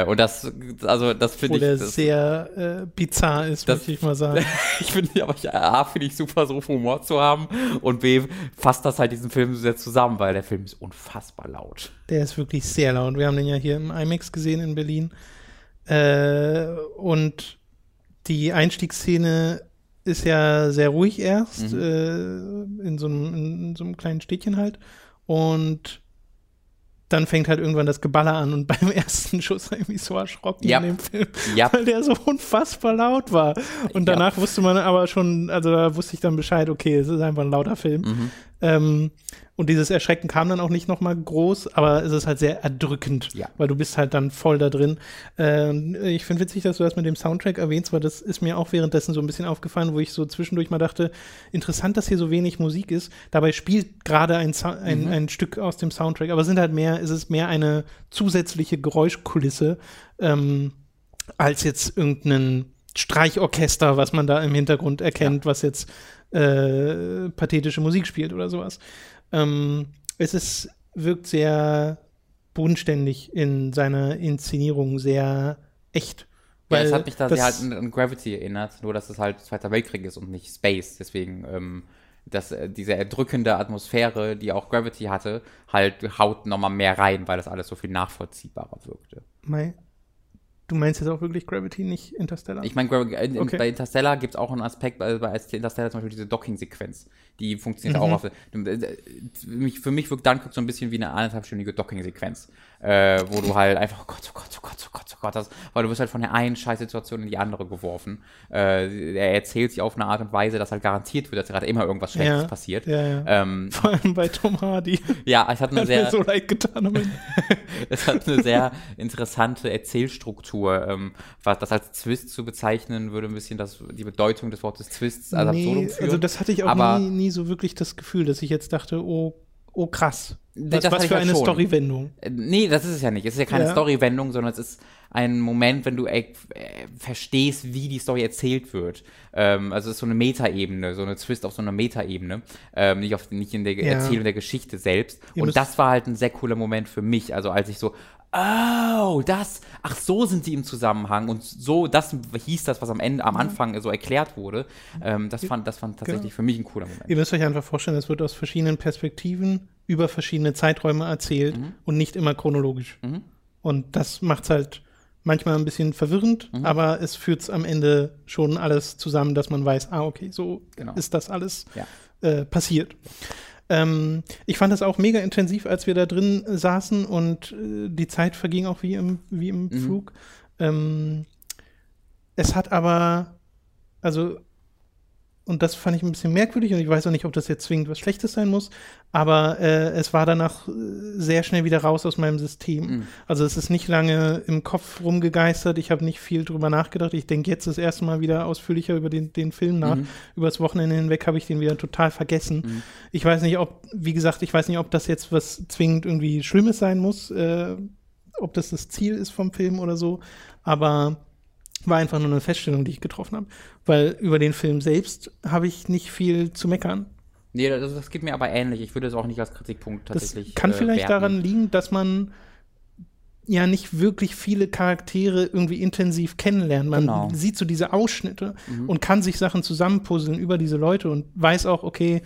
Und das, also das finde Wo ich. der das, sehr bizarr ist, Das- möchte ich mal sagen. ich finde, aber ich, A, finde ich super, so Humor zu haben und B, fasst das halt diesen Film sehr zusammen, weil der Film ist unfassbar laut. Der ist wirklich sehr laut. Wir haben den ja hier im IMAX gesehen in Berlin. Äh, und die Einstiegsszene ist ja sehr ruhig erst, Mhm. äh, in, so einem, in so einem kleinen Städtchen halt. Und dann fängt halt irgendwann das Geballer an und beim ersten Schuss war ich mich so erschrocken Ja. in dem Film, Ja, weil der so unfassbar laut war. Und danach wusste man aber schon, also da wusste ich dann Bescheid, okay, es ist einfach ein lauter Film. Mhm. Ähm, und dieses Erschrecken kam dann auch nicht nochmal groß, aber es ist halt sehr erdrückend, Ja. weil du bist halt dann voll da drin. Ähm, ich finde witzig, dass du das mit dem Soundtrack erwähnst, weil das ist mir auch währenddessen so ein bisschen aufgefallen, wo ich so zwischendurch mal dachte, interessant, dass hier so wenig Musik ist. Dabei spielt gerade ein, ein, Mhm. ein Stück aus dem Soundtrack, aber es sind halt mehr, es ist mehr eine zusätzliche Geräuschkulisse, ähm, als jetzt irgendein Streichorchester, was man da im Hintergrund erkennt, was jetzt äh, pathetische Musik spielt oder sowas. Ähm, es ist, wirkt sehr bodenständig in seiner Inszenierung, sehr echt. ja, es hat mich da sehr halt an, an Gravity erinnert, nur dass es halt Zweiter Weltkrieg ist und nicht Space. Deswegen, ähm, dass äh, diese erdrückende Atmosphäre, die auch Gravity hatte, halt haut nochmal mehr rein, weil das alles so viel nachvollziehbarer wirkte. Mei- Du meinst jetzt auch wirklich Gravity, nicht Interstellar? Ich meine, in, Okay. bei Interstellar gibt es auch einen Aspekt, bei, bei Interstellar zum Beispiel diese Docking-Sequenz. Die funktioniert Mhm. auch auf. äh, Für mich, für mich wirkt Dunkirk so ein bisschen wie eine anderthalbstündige Docking-Sequenz. Äh, wo du halt einfach, oh Gott, oh Gott, oh Gott, oh Gott, oh Gott, das, weil du wirst halt von der einen Scheißsituation in die andere geworfen. Äh, er erzählt sich auf eine Art und Weise, dass halt garantiert wird, dass gerade immer irgendwas Schlechtes Ja. passiert. ja, ja. Ähm, Vor allem bei Tom Hardy. ja, es hat eine Hat sehr. mir so leid getan. Es hat eine sehr interessante Erzählstruktur. Ähm, was das als Twist zu bezeichnen, würde ein bisschen das, die Bedeutung des Wortes Twists absurdum nee, führen. also das hatte ich auch nie, nie so wirklich das Gefühl, dass ich jetzt dachte, oh, oh krass. Das Was, was für halt eine. Storywendung. Äh, Nee, das ist es ja nicht. Es ist ja keine Ja. Storywendung, sondern es ist ein Moment, wenn du äh, verstehst, wie die Story erzählt wird. Ähm, also es ist so eine Metaebene, so eine Twist auf so einer Metaebene, ähm, nicht, auf, nicht in der Ja. Erzählung der Geschichte selbst. Ihr Und das war halt ein sehr cooler Moment für mich. Also als ich so, oh, das, ach so sind die im Zusammenhang und so, das hieß das, was am Ende, am Anfang so erklärt wurde. Ähm, das fand, das fand tatsächlich Genau. für mich ein cooler Moment. Ihr müsst euch einfach vorstellen, es wird aus verschiedenen Perspektiven über verschiedene Zeiträume erzählt Mhm. und nicht immer chronologisch. Mhm. Und das macht es halt manchmal ein bisschen verwirrend, Mhm. aber es führt es am Ende schon alles zusammen, dass man weiß, ah, okay, so Genau. ist das alles Ja. äh, passiert. Ähm, ich fand das auch mega intensiv, als wir da drin saßen und äh, die Zeit verging auch wie im, wie im Mhm. Flug. Ähm, es hat aber, also, und das fand ich ein bisschen merkwürdig und ich weiß auch nicht, ob das jetzt zwingend was Schlechtes sein muss, aber äh, es war danach äh, sehr schnell wieder raus aus meinem System. Mhm. Also es ist nicht lange im Kopf rumgegeistert, ich habe nicht viel drüber nachgedacht. Ich denke jetzt das erste Mal wieder ausführlicher über den, den Film nach. Mhm. Übers Wochenende hinweg habe ich den wieder total vergessen. Mhm. Ich weiß nicht, ob, wie gesagt, ich weiß nicht, ob das jetzt was zwingend irgendwie Schlimmes sein muss, äh, ob das das Ziel ist vom Film oder so, aber war einfach nur eine Feststellung, die ich getroffen habe. Weil über den Film selbst habe ich nicht viel zu meckern. Nee, das, das geht mir aber ähnlich. Ich würde es auch nicht als Kritikpunkt Das tatsächlich. kann äh, vielleicht werten. daran liegen, dass man ja nicht wirklich viele Charaktere irgendwie intensiv kennenlernt. Man Genau. sieht so diese Ausschnitte Mhm. und kann sich Sachen zusammenpuzzeln über diese Leute und weiß auch, okay,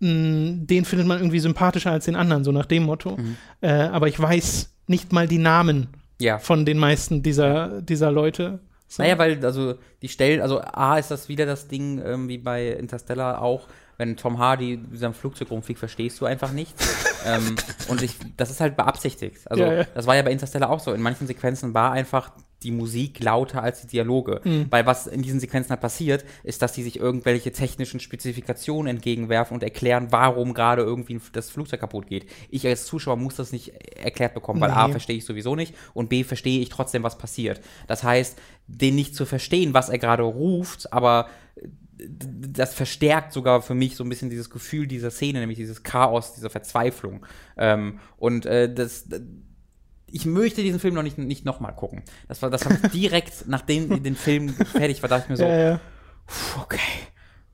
mh, den findet man irgendwie sympathischer als den anderen, so nach dem Motto. Mhm. Äh, aber ich weiß nicht mal die Namen Ja. von den meisten dieser, dieser Leute. So. Naja, weil, also, die Stellen, also, A, ist das wieder das Ding, ähm, wie bei Interstellar auch, wenn Tom Hardy in seinem Flugzeug rumfliegt, verstehst du einfach nichts. ähm, und ich, das ist halt beabsichtigt. Also, Ja, ja. das war ja bei Interstellar auch so. In manchen Sequenzen war einfach die Musik lauter als die Dialoge. Mhm. Weil was in diesen Sequenzen halt passiert, ist, dass die sich irgendwelche technischen Spezifikationen entgegenwerfen und erklären, warum gerade irgendwie das Flugzeug kaputt geht. Ich als Zuschauer muss das nicht erklärt bekommen, weil A, Nee. verstehe ich sowieso nicht und B, verstehe ich trotzdem, was passiert. Das heißt, den nicht zu verstehen, was er gerade ruft, aber d- das verstärkt sogar für mich so ein bisschen dieses Gefühl dieser Szene, nämlich dieses Chaos, diese Verzweiflung. Ähm, und äh, das, ich möchte diesen Film noch nicht, nicht nochmal gucken. Das war, das habe ich direkt, nachdem den Film fertig war, dachte ich mir so, ja, ja. Okay.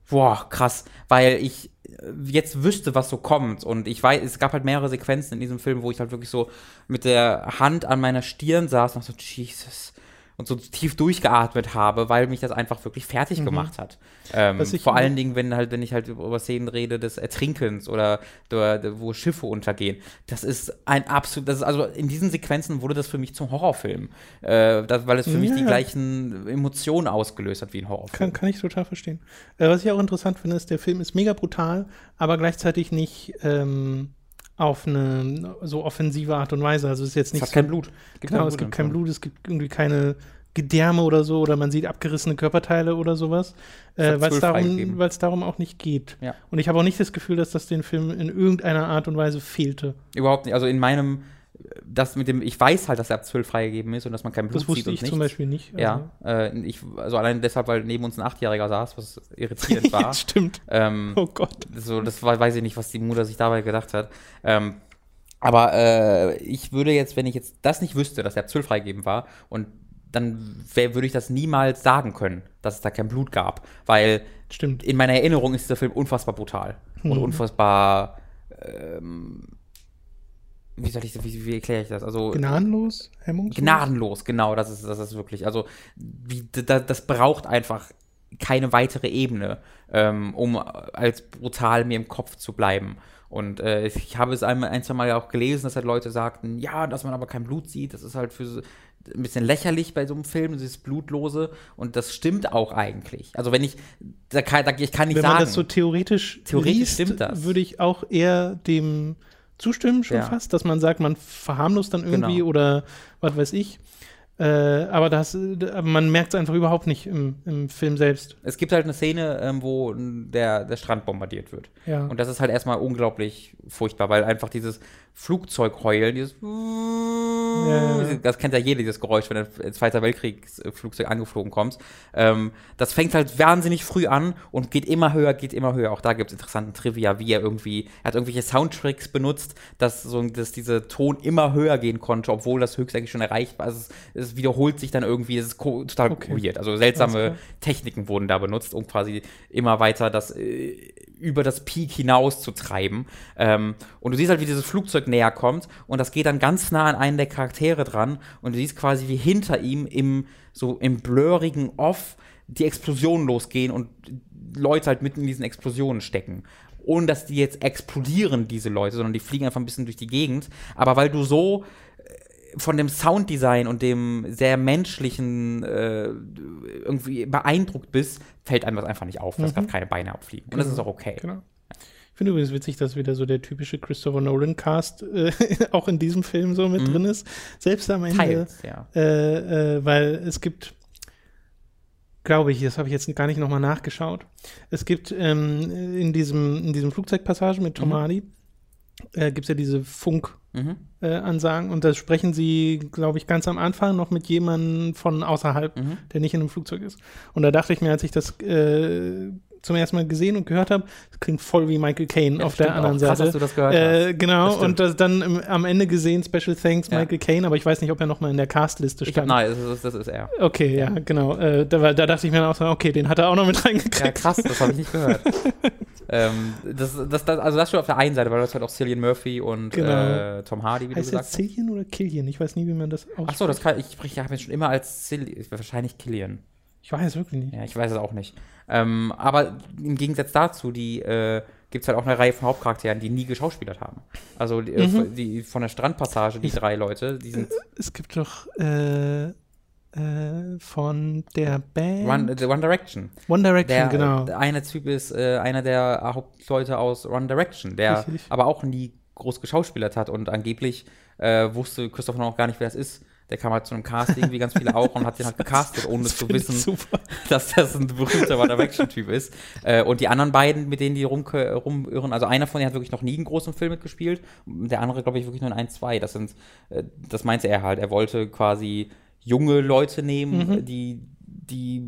Boah, krass. Weil ich äh, jetzt wüsste, was so kommt. Und ich weiß, es gab halt mehrere Sequenzen in diesem Film, wo ich halt wirklich so mit der Hand an meiner Stirn saß und so, Jesus. Und so tief durchgeatmet habe, weil mich das einfach wirklich fertig gemacht hat. Ähm, Mhm. Vor allen Dingen, wenn halt, wenn ich halt über Szenen rede des Ertrinkens oder der, der, wo Schiffe untergehen. Das ist ein absolut, das ist also in diesen Sequenzen wurde das für mich zum Horrorfilm. Äh, das, weil es für mich Ja, die ja. gleichen Emotionen ausgelöst hat wie ein Horrorfilm. Kann, kann ich total verstehen. Äh, was ich auch interessant finde, ist, der Film ist mega brutal, aber gleichzeitig nicht ähm, auf eine so offensive Art und Weise. Also es ist jetzt Es nicht hat so, kein Blut. Genau, es gibt kein Blut, es gibt irgendwie keine Gedärme oder so oder man sieht abgerissene Körperteile oder sowas, Es äh, hat weil es darum, darum auch nicht geht. Ja. Und ich habe auch nicht das Gefühl, dass das den Film in irgendeiner Art und Weise fehlte. Überhaupt nicht. Also in meinem, das mit dem, ich weiß halt, dass er ab 12 freigegeben ist und dass man kein Blut Das wusste sieht und ich zum Beispiel nicht. Also- Ja, äh, ich, also allein deshalb, weil neben uns ein Achtjähriger saß, was irritierend war. stimmt. ähm, Oh Gott. so, das war, weiß ich nicht, was die Mutter sich dabei gedacht hat. Ähm, aber äh, ich würde jetzt, wenn ich jetzt das nicht wüsste, dass er ab 12 freigegeben war, und dann wär, würde ich das niemals sagen können, dass es da kein Blut gab. Weil Stimmt. in meiner Erinnerung ist dieser Film unfassbar brutal und Mhm. unfassbar. Ähm, wie soll ich, wie, wie erkläre ich das? Also Gnadenlos, hemmungslos. gnadenlos, genau, das ist, das ist wirklich. Also wie, da, das braucht einfach keine weitere Ebene, ähm, um als brutal mir im Kopf zu bleiben. Und äh, ich habe es einmal, ein, zwei Mal auch gelesen, dass halt Leute sagten, ja, dass man aber kein Blut sieht, das ist halt für so, ein bisschen lächerlich bei so einem Film, dieses Blutlose. Und das stimmt auch eigentlich. Also wenn ich, da kann, da, ich kann nicht Wenn sagen. man das so theoretisch, Theoretisch liest, stimmt das. würde ich auch eher dem zustimmen schon Ja. fast, dass man sagt, man verharmlost dann irgendwie Genau. oder was weiß ich. Äh, aber das, äh, man merkt es einfach überhaupt nicht im, im Film selbst. es gibt halt eine Szene, ähm, wo der, der Strand bombardiert wird. Ja. Und das ist halt erstmal unglaublich furchtbar, weil einfach dieses Flugzeugheulen, dieses ja. das kennt ja jeder, dieses Geräusch, wenn ein Zweiter Weltkriegsflugzeug angeflogen kommt. Ähm, das fängt halt wahnsinnig früh an und geht immer höher, geht immer höher. Auch da gibt es interessanten Trivia, wie er irgendwie, er hat irgendwelche Soundtracks benutzt, dass so dass dieser Ton immer höher gehen konnte, obwohl das höchst eigentlich schon erreicht war. Also es, es wiederholt sich dann irgendwie, es ist total Okay. weird. Also seltsame. Techniken wurden da benutzt, um quasi immer weiter das äh, über das Peak hinaus zu treiben. Ähm, und du siehst halt, wie dieses Flugzeug näher kommt und das geht dann ganz nah an einen der Charaktere dran und du siehst quasi, wie hinter ihm im so im blurrigen Off die Explosionen losgehen und Leute halt mitten in diesen Explosionen stecken. ohne dass die jetzt explodieren, diese Leute, sondern die fliegen einfach ein bisschen durch die Gegend. Aber weil du so äh, von dem Sounddesign und dem sehr menschlichen äh, irgendwie beeindruckt bist, fällt einem das einfach nicht auf, dass Mhm. gerade keine Beine abfliegen. Und das ist auch okay. Genau. Ich finde übrigens witzig, dass wieder so der typische Christopher Nolan-Cast äh, auch in diesem Film so mit Mhm. drin ist. Selbst am Ende. Teils, ja. äh, äh, weil es gibt, glaube ich, das habe ich jetzt gar nicht nochmal nachgeschaut. Es gibt ähm, in diesem in diesem Flugzeugpassage mit Tom Mhm. Hardy äh, gibt es ja diese Funk Mhm. äh, Ansagen und da sprechen sie, glaube ich, ganz am Anfang noch mit jemandem von außerhalb, Mhm. der nicht in einem Flugzeug ist. Und da dachte ich mir, als ich das äh, zum ersten Mal gesehen und gehört habe, das klingt voll wie Michael Caine Ja, auf der anderen auch. Krass, Seite. dass du das gehört Äh, genau, Das und das dann im, am Ende gesehen, Special Thanks, Ja. Michael Caine, aber ich weiß nicht, ob er nochmal in der Castliste stand. nein, das ist, das ist er. Okay, ja, genau. Äh, da, da dachte ich mir auch so, okay, den hat er auch noch mit Ja, reingekriegt. krass, das habe ich nicht gehört. ähm, das, das, das, also das schon auf der einen Seite, weil du hast halt auch Cillian Murphy und Genau. äh, Tom Hardy, wie heißt du gesagt hast. Cillian oder Killian? Ich weiß nie, wie man das ausspricht. Achso, das kann, ich spreche habe jetzt schon immer als Cillian, wahrscheinlich Killian. Ich weiß wirklich nicht. Ja, ich weiß es auch nicht. Ähm, aber im Gegensatz dazu, die äh, gibt es halt auch eine Reihe von Hauptcharakteren, die nie geschauspielert haben. Also die, äh, Mhm. die von der Strandpassage, die drei Leute, die sind Es gibt doch äh, äh, von der Band One, äh, One Direction. One Direction, Der, genau. der eine Typ ist äh, einer der Hauptleute aus One Direction, der Richtig. aber auch nie groß geschauspielert hat und angeblich äh, wusste Christopher noch gar nicht, wer das ist. Der kam halt zu einem Casting, wie ganz viele auch, und hat den halt gecastet, ohne zu wissen, dass das ein berühmter One Direction-Typ ist. Äh, und die anderen beiden, mit denen die rum, rumirren, also einer von denen hat wirklich noch nie einen großen Film mitgespielt, der andere, glaube ich, wirklich nur in ein, zwei. Das sind, äh, das meinte er halt. Er wollte quasi junge Leute nehmen, Mhm. die, die,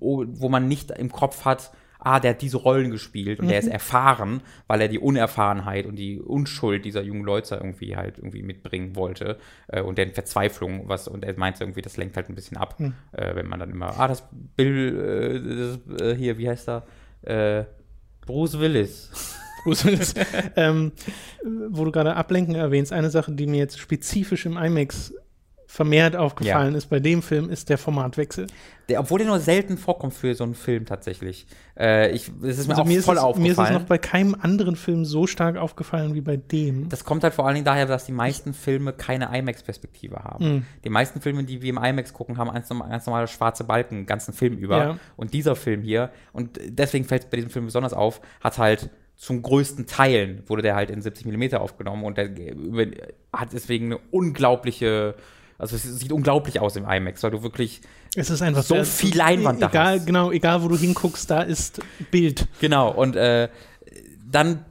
wo man nicht im Kopf hat, ah, der hat diese Rollen gespielt und der ist erfahren, weil er die Unerfahrenheit und die Unschuld dieser jungen Leute irgendwie halt irgendwie mitbringen wollte äh, und deren Verzweiflung, was, und er meinte irgendwie, das lenkt halt ein bisschen ab, Hm. äh, wenn man dann immer, ah, das Bill, äh, das, äh, hier, wie heißt er, äh, Bruce Willis. Bruce Willis. ähm, wo du gerade Ablenken erwähnst, eine Sache, die mir jetzt spezifisch im IMAX vermehrt aufgefallen ist bei dem Film, ist der Formatwechsel. Der, obwohl der nur selten vorkommt für so einen Film tatsächlich. Äh, ich, es ist mir Also auch mir, ist voll es, mir ist es aufgefallen. noch bei keinem anderen Film so stark aufgefallen wie bei dem. Das kommt halt vor allen Dingen daher, dass die meisten Filme keine IMAX-Perspektive haben. Mhm. Die meisten Filme, die wir im IMAX gucken, haben ganz, ganz normale schwarze Balken, den ganzen Film über. Ja. Und dieser Film hier, und deswegen fällt es bei diesem Film besonders auf, hat halt zum größten Teilen, wurde der halt in 70 mm aufgenommen und der über, hat deswegen eine unglaubliche, also es sieht unglaublich aus im IMAX, weil du wirklich Es ist einfach So sehr- viel Leinwand da egal, hast. Genau, egal wo du hinguckst, da ist Bild. Genau, und äh, dann,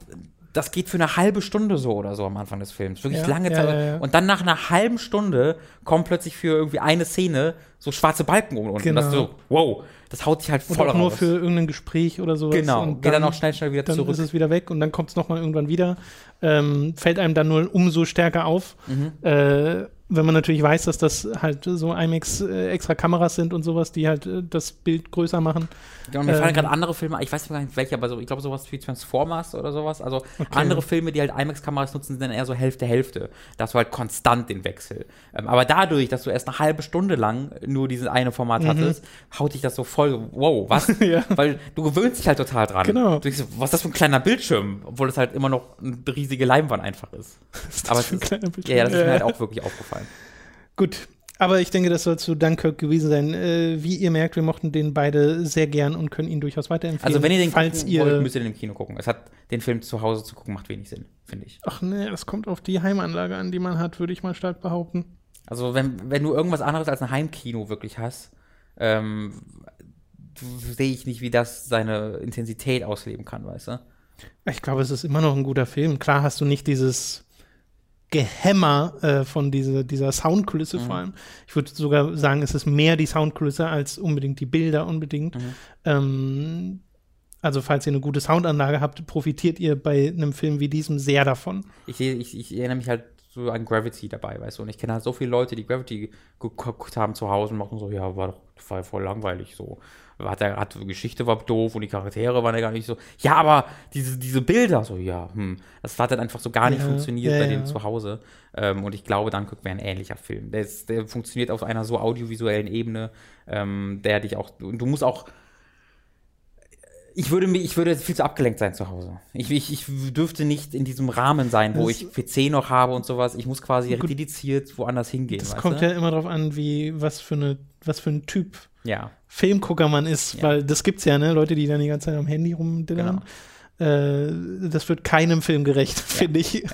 das geht für eine halbe Stunde so oder so am Anfang des Films. Wirklich Ja, lange Zeit. ja, ja. Und dann nach einer halben Stunde kommt plötzlich für irgendwie eine Szene so schwarze Balken um und Genau. das ist so, wow, das haut sich halt Und voll auch nur raus. für irgendein Gespräch oder sowas. Genau, und geht dann auch schnell, schnell wieder dann zurück. ist es wieder weg und dann kommt es nochmal irgendwann wieder. Ähm, fällt einem dann nur umso stärker auf. Mhm. Äh, wenn man natürlich weiß, dass das halt so IMAX äh, extra Kameras sind und sowas, die halt äh, das Bild größer machen. Genau, mir fallen Ähm, gerade andere Filme, ich weiß gar nicht welche, aber so, ich glaube sowas wie Transformers oder sowas. Also Okay. andere Filme, die halt IMAX-Kameras nutzen, sind dann eher so Hälfte, Hälfte. Da hast du halt konstant den Wechsel. Ähm, aber dadurch, dass du erst eine halbe Stunde lang nur dieses eine Format Mhm. hattest, haut dich das so voll, wow, was? Ja. Weil du gewöhnst dich halt total dran. Genau. Du denkst, was ist das für ein kleiner Bildschirm? Obwohl es halt immer noch eine riesige Leinwand einfach ist. ist Aber für ein kleiner Bildschirm? Ja, ja, das ist mir halt auch wirklich aufgefallen. Gut. Aber ich denke, das soll zu Dunkirk gewesen sein. Äh, wie ihr merkt, wir mochten den beide sehr gern und können ihn durchaus weiterempfehlen. Also wenn ihr den falls ihr wollt, müsst ihr den im Kino gucken. Es hat den Film zu Hause zu gucken, macht wenig Sinn, finde ich. Ach nee, das kommt auf die Heimanlage an, die man hat, würde ich mal stark behaupten. Also wenn, wenn du irgendwas anderes als ein Heimkino wirklich hast, ähm, sehe ich nicht, wie das seine Intensität ausleben kann, weißt du? Ich glaube, es ist immer noch ein guter Film. Klar hast du nicht dieses Gehämmer äh, von diese, dieser Soundkulisse Mhm. vor allem. Ich würde sogar sagen, es ist mehr die Soundkulisse als unbedingt die Bilder unbedingt. Mhm. Ähm, also falls ihr eine gute Soundanlage habt, profitiert ihr bei einem Film wie diesem sehr davon. Ich, ich, ich erinnere mich halt so an Gravity dabei, weißt du? Und ich kenne halt so viele Leute, die Gravity geguckt haben zu Hause und machen so, ja, war doch war voll langweilig so. Hat der, hat, Geschichte war doof und die Charaktere waren ja gar nicht so. Ja, aber diese, diese Bilder, so, ja, hm, das hat dann einfach so gar nicht Ja, funktioniert ja, bei denen zu Hause. Ähm, und ich glaube, Dunkirk wäre ein ähnlicher Film. Der, ist, der funktioniert auf einer so audiovisuellen Ebene, ähm, der dich auch, und du musst auch Ich würde, ich würde viel zu abgelenkt sein zu Hause. Ich, ich, ich dürfte nicht in diesem Rahmen sein, wo Das- ich PC noch habe und sowas. Ich muss quasi Gut. dediziert woanders hingehen. Das kommt du? ja immer darauf an, wie, was für eine, was für ein Typ ja. Filmgucker man ist, Ja. weil das gibt's ja, ne? Leute, die dann die ganze Zeit am Handy rumdillern. Genau. Äh, das wird keinem Film gerecht, finde ich.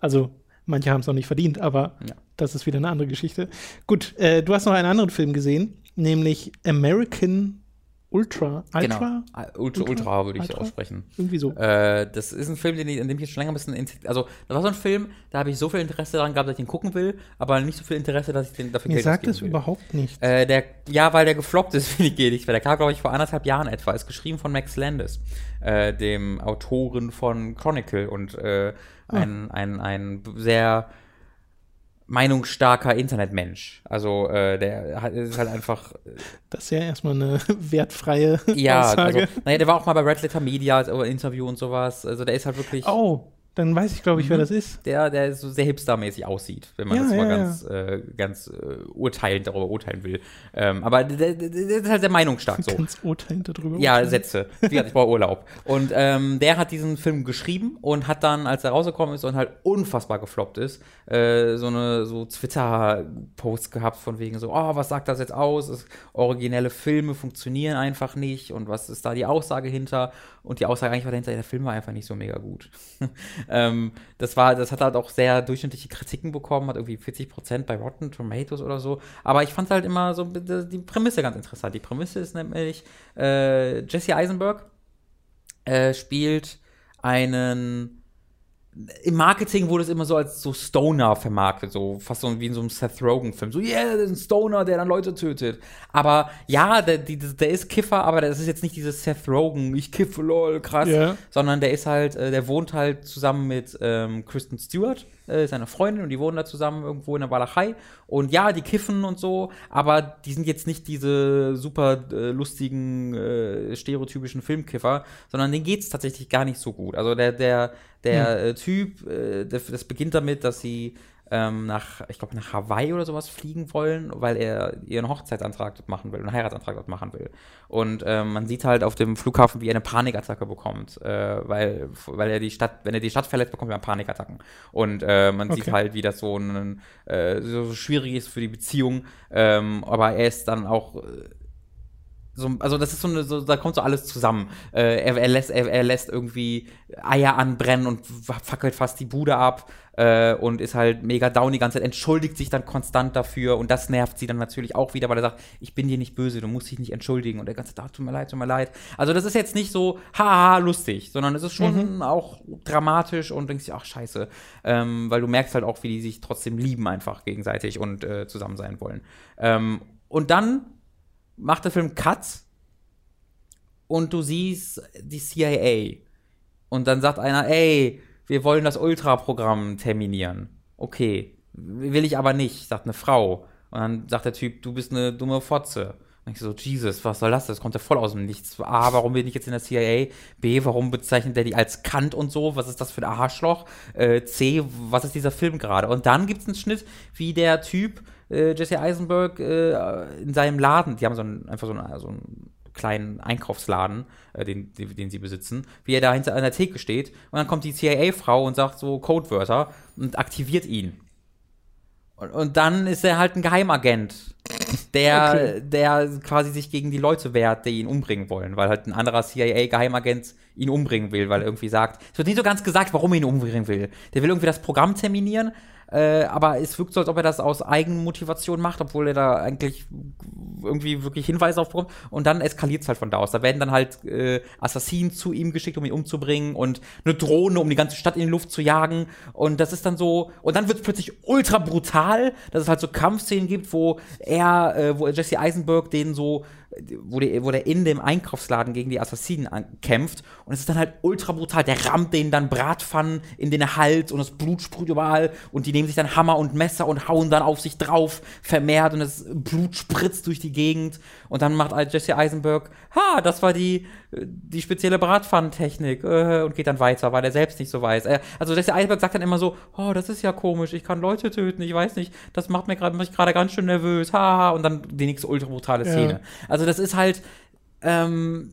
Also, manche haben es noch nicht verdient, aber Ja. das ist wieder eine andere Geschichte. Gut, äh, du hast noch einen anderen Film gesehen, nämlich American Ultra. Ultra? Genau. Ultra, Ultra? Ultra würde ich Ultra? aussprechen. Irgendwie so. Äh, das ist ein Film, den ich, an dem ich jetzt schon länger ein bisschen. Also, das war so ein Film, da habe ich so viel Interesse daran gehabt, dass ich den gucken will, aber nicht so viel Interesse, dass ich den dafür Mir Geld sagt das will. überhaupt nicht. Äh, der, ja, weil der gefloppt ist, finde ich, geht nicht. Weil der kam, glaube ich, vor anderthalb Jahren etwa. Ist geschrieben von Max Landis, äh, dem Autoren von Chronicle und äh, ein, ein, ein sehr meinungsstarker Internetmensch. Also, äh, der hat, ist halt einfach. Das ist ja erstmal eine wertfreie Ja, also, Aussage. naja, der war auch mal bei Red Letter Media als Interview und sowas. Also, der ist halt wirklich. oh, dann weiß ich, glaube ich, Mhm. wer das ist. der, der so sehr hipstermäßig aussieht, wenn man Ja, das mal ja, ganz, äh, ganz äh, urteilend darüber urteilen will. Ähm, aber der, der, der ist halt sehr meinungsstark so. Ganz urteilend darüber. Ja, urteilen. Sätze. Wie gesagt, ich brauche Urlaub. Und ähm, der hat diesen Film geschrieben und hat dann, als er rausgekommen ist und halt unfassbar gefloppt ist, äh, so eine so Twitter-Post gehabt von wegen so, oh, was sagt das jetzt aus? Es, originelle Filme funktionieren einfach nicht und was ist da die Aussage hinter? Und die Aussage eigentlich war dahinter, der Film war einfach nicht so mega gut. Ähm, das war, das hat halt auch sehr durchschnittliche Kritiken bekommen, hat irgendwie 40% bei Rotten Tomatoes oder so. Aber ich fand halt immer so die Prämisse ganz interessant. Die Prämisse ist nämlich, äh, Jesse Eisenberg äh, spielt einen im Marketing wurde es immer so als so Stoner vermarktet, so fast so wie in so einem Seth Rogen-Film. So, yeah, das ist ein Stoner, der dann Leute tötet. Aber ja, der, der ist Kiffer, aber das ist jetzt nicht dieses Seth Rogen, ich kiffe, lol, krass. Ja. Sondern der ist halt, äh, der wohnt halt zusammen mit ähm, Kristen Stewart, äh, seiner Freundin, und die wohnen da zusammen irgendwo in der Walachei. Und ja, die kiffen und so, aber die sind jetzt nicht diese super äh, lustigen, äh, stereotypischen Filmkiffer, sondern denen geht's tatsächlich gar nicht so gut. Also der, der, der äh, Typ, äh, das, das beginnt damit, dass sie ähm, nach, ich glaube, nach Hawaii oder sowas fliegen wollen, weil er ihren Hochzeitsantrag dort machen will, einen Heiratsantrag dort machen will. Und ähm, man sieht halt auf dem Flughafen, wie er eine Panikattacke bekommt, äh, weil, weil er die Stadt, wenn er die Stadt verlässt, bekommt er Panikattacken. Und äh, man sieht Okay. halt, wie das so, ein, äh, so schwierig ist für die Beziehung. Ähm, aber er ist dann auch so, also das ist so eine, so, da kommt so alles zusammen. Äh, er, er, lässt, er, er lässt irgendwie Eier anbrennen und fackelt fast die Bude ab äh, und ist halt mega down die ganze Zeit, entschuldigt sich dann konstant dafür und das nervt sie dann natürlich auch wieder, weil er sagt, ich bin dir nicht böse, du musst dich nicht entschuldigen und der ganze Tag, tut mir leid, tut mir leid. Also das ist jetzt nicht so haha lustig, sondern es ist schon auch dramatisch und denkst dir, ach scheiße, ähm, weil du merkst halt auch, wie die sich trotzdem lieben einfach gegenseitig und äh, zusammen sein wollen. Ähm, und dann macht der Film Cuts und du siehst die CIA. Und dann sagt einer, ey, wir wollen das Ultra-Programm terminieren. Okay, will ich aber nicht, sagt eine Frau. Und dann sagt der Typ, du bist eine dumme Fotze. Und ich so, Jesus, was soll das? Das kommt ja voll aus dem Nichts. A, warum bin ich jetzt in der CIA? B, warum bezeichnet der die als Kant und so? Was ist das für ein Arschloch? Äh, C, was ist dieser Film gerade? Und dann gibt es einen Schnitt, wie der Typ, äh, Jesse Eisenberg, äh, in seinem Laden, die haben so einen, einfach so einen, so einen kleinen Einkaufsladen, äh, den, den, den sie besitzen, wie er da hinter einer Theke steht und dann kommt die CIA-Frau und sagt so Codewörter und aktiviert ihn. Und, und dann ist er halt ein Geheimagent, der, Okay. der quasi sich gegen die Leute wehrt, die ihn umbringen wollen, weil halt ein anderer CIA-Geheimagent ihn umbringen will, weil er irgendwie sagt, es wird nicht so ganz gesagt, warum er ihn umbringen will. Der will irgendwie das Programm terminieren, äh, aber es wirkt so, als ob er das aus Eigenmotivation macht, obwohl er da eigentlich irgendwie wirklich Hinweise auf. Und dann eskaliert es halt von da aus. Da werden dann halt äh, Assassinen zu ihm geschickt, um ihn umzubringen und eine Drohne, um die ganze Stadt in die Luft zu jagen. Und das ist dann so, und dann wird es plötzlich ultra brutal, dass es halt so Kampfszenen gibt, wo er, äh, wo Jesse Eisenberg den so wo der, wo der in dem Einkaufsladen gegen die Assassinen kämpft. Und es ist dann halt ultra brutal. Der rammt denen dann Bratpfannen in den Hals und das Blut sprüht überall. Und die nehmen sich dann Hammer und Messer und hauen dann auf sich drauf, vermehrt. Und das Blut spritzt durch die Gegend. Und dann macht Jesse Eisenberg, ha, das war die, die spezielle Bratpfannentechnik. Äh, und geht dann weiter, weil er selbst nicht so weiß. Äh, also Jesse Eisenberg sagt dann immer so, oh, das ist ja komisch, ich kann Leute töten, ich weiß nicht, das macht mir gerade mich gerade ganz schön nervös, haha. Und dann die nächste ultra brutale Ja. Szene. Also das ist halt, ähm,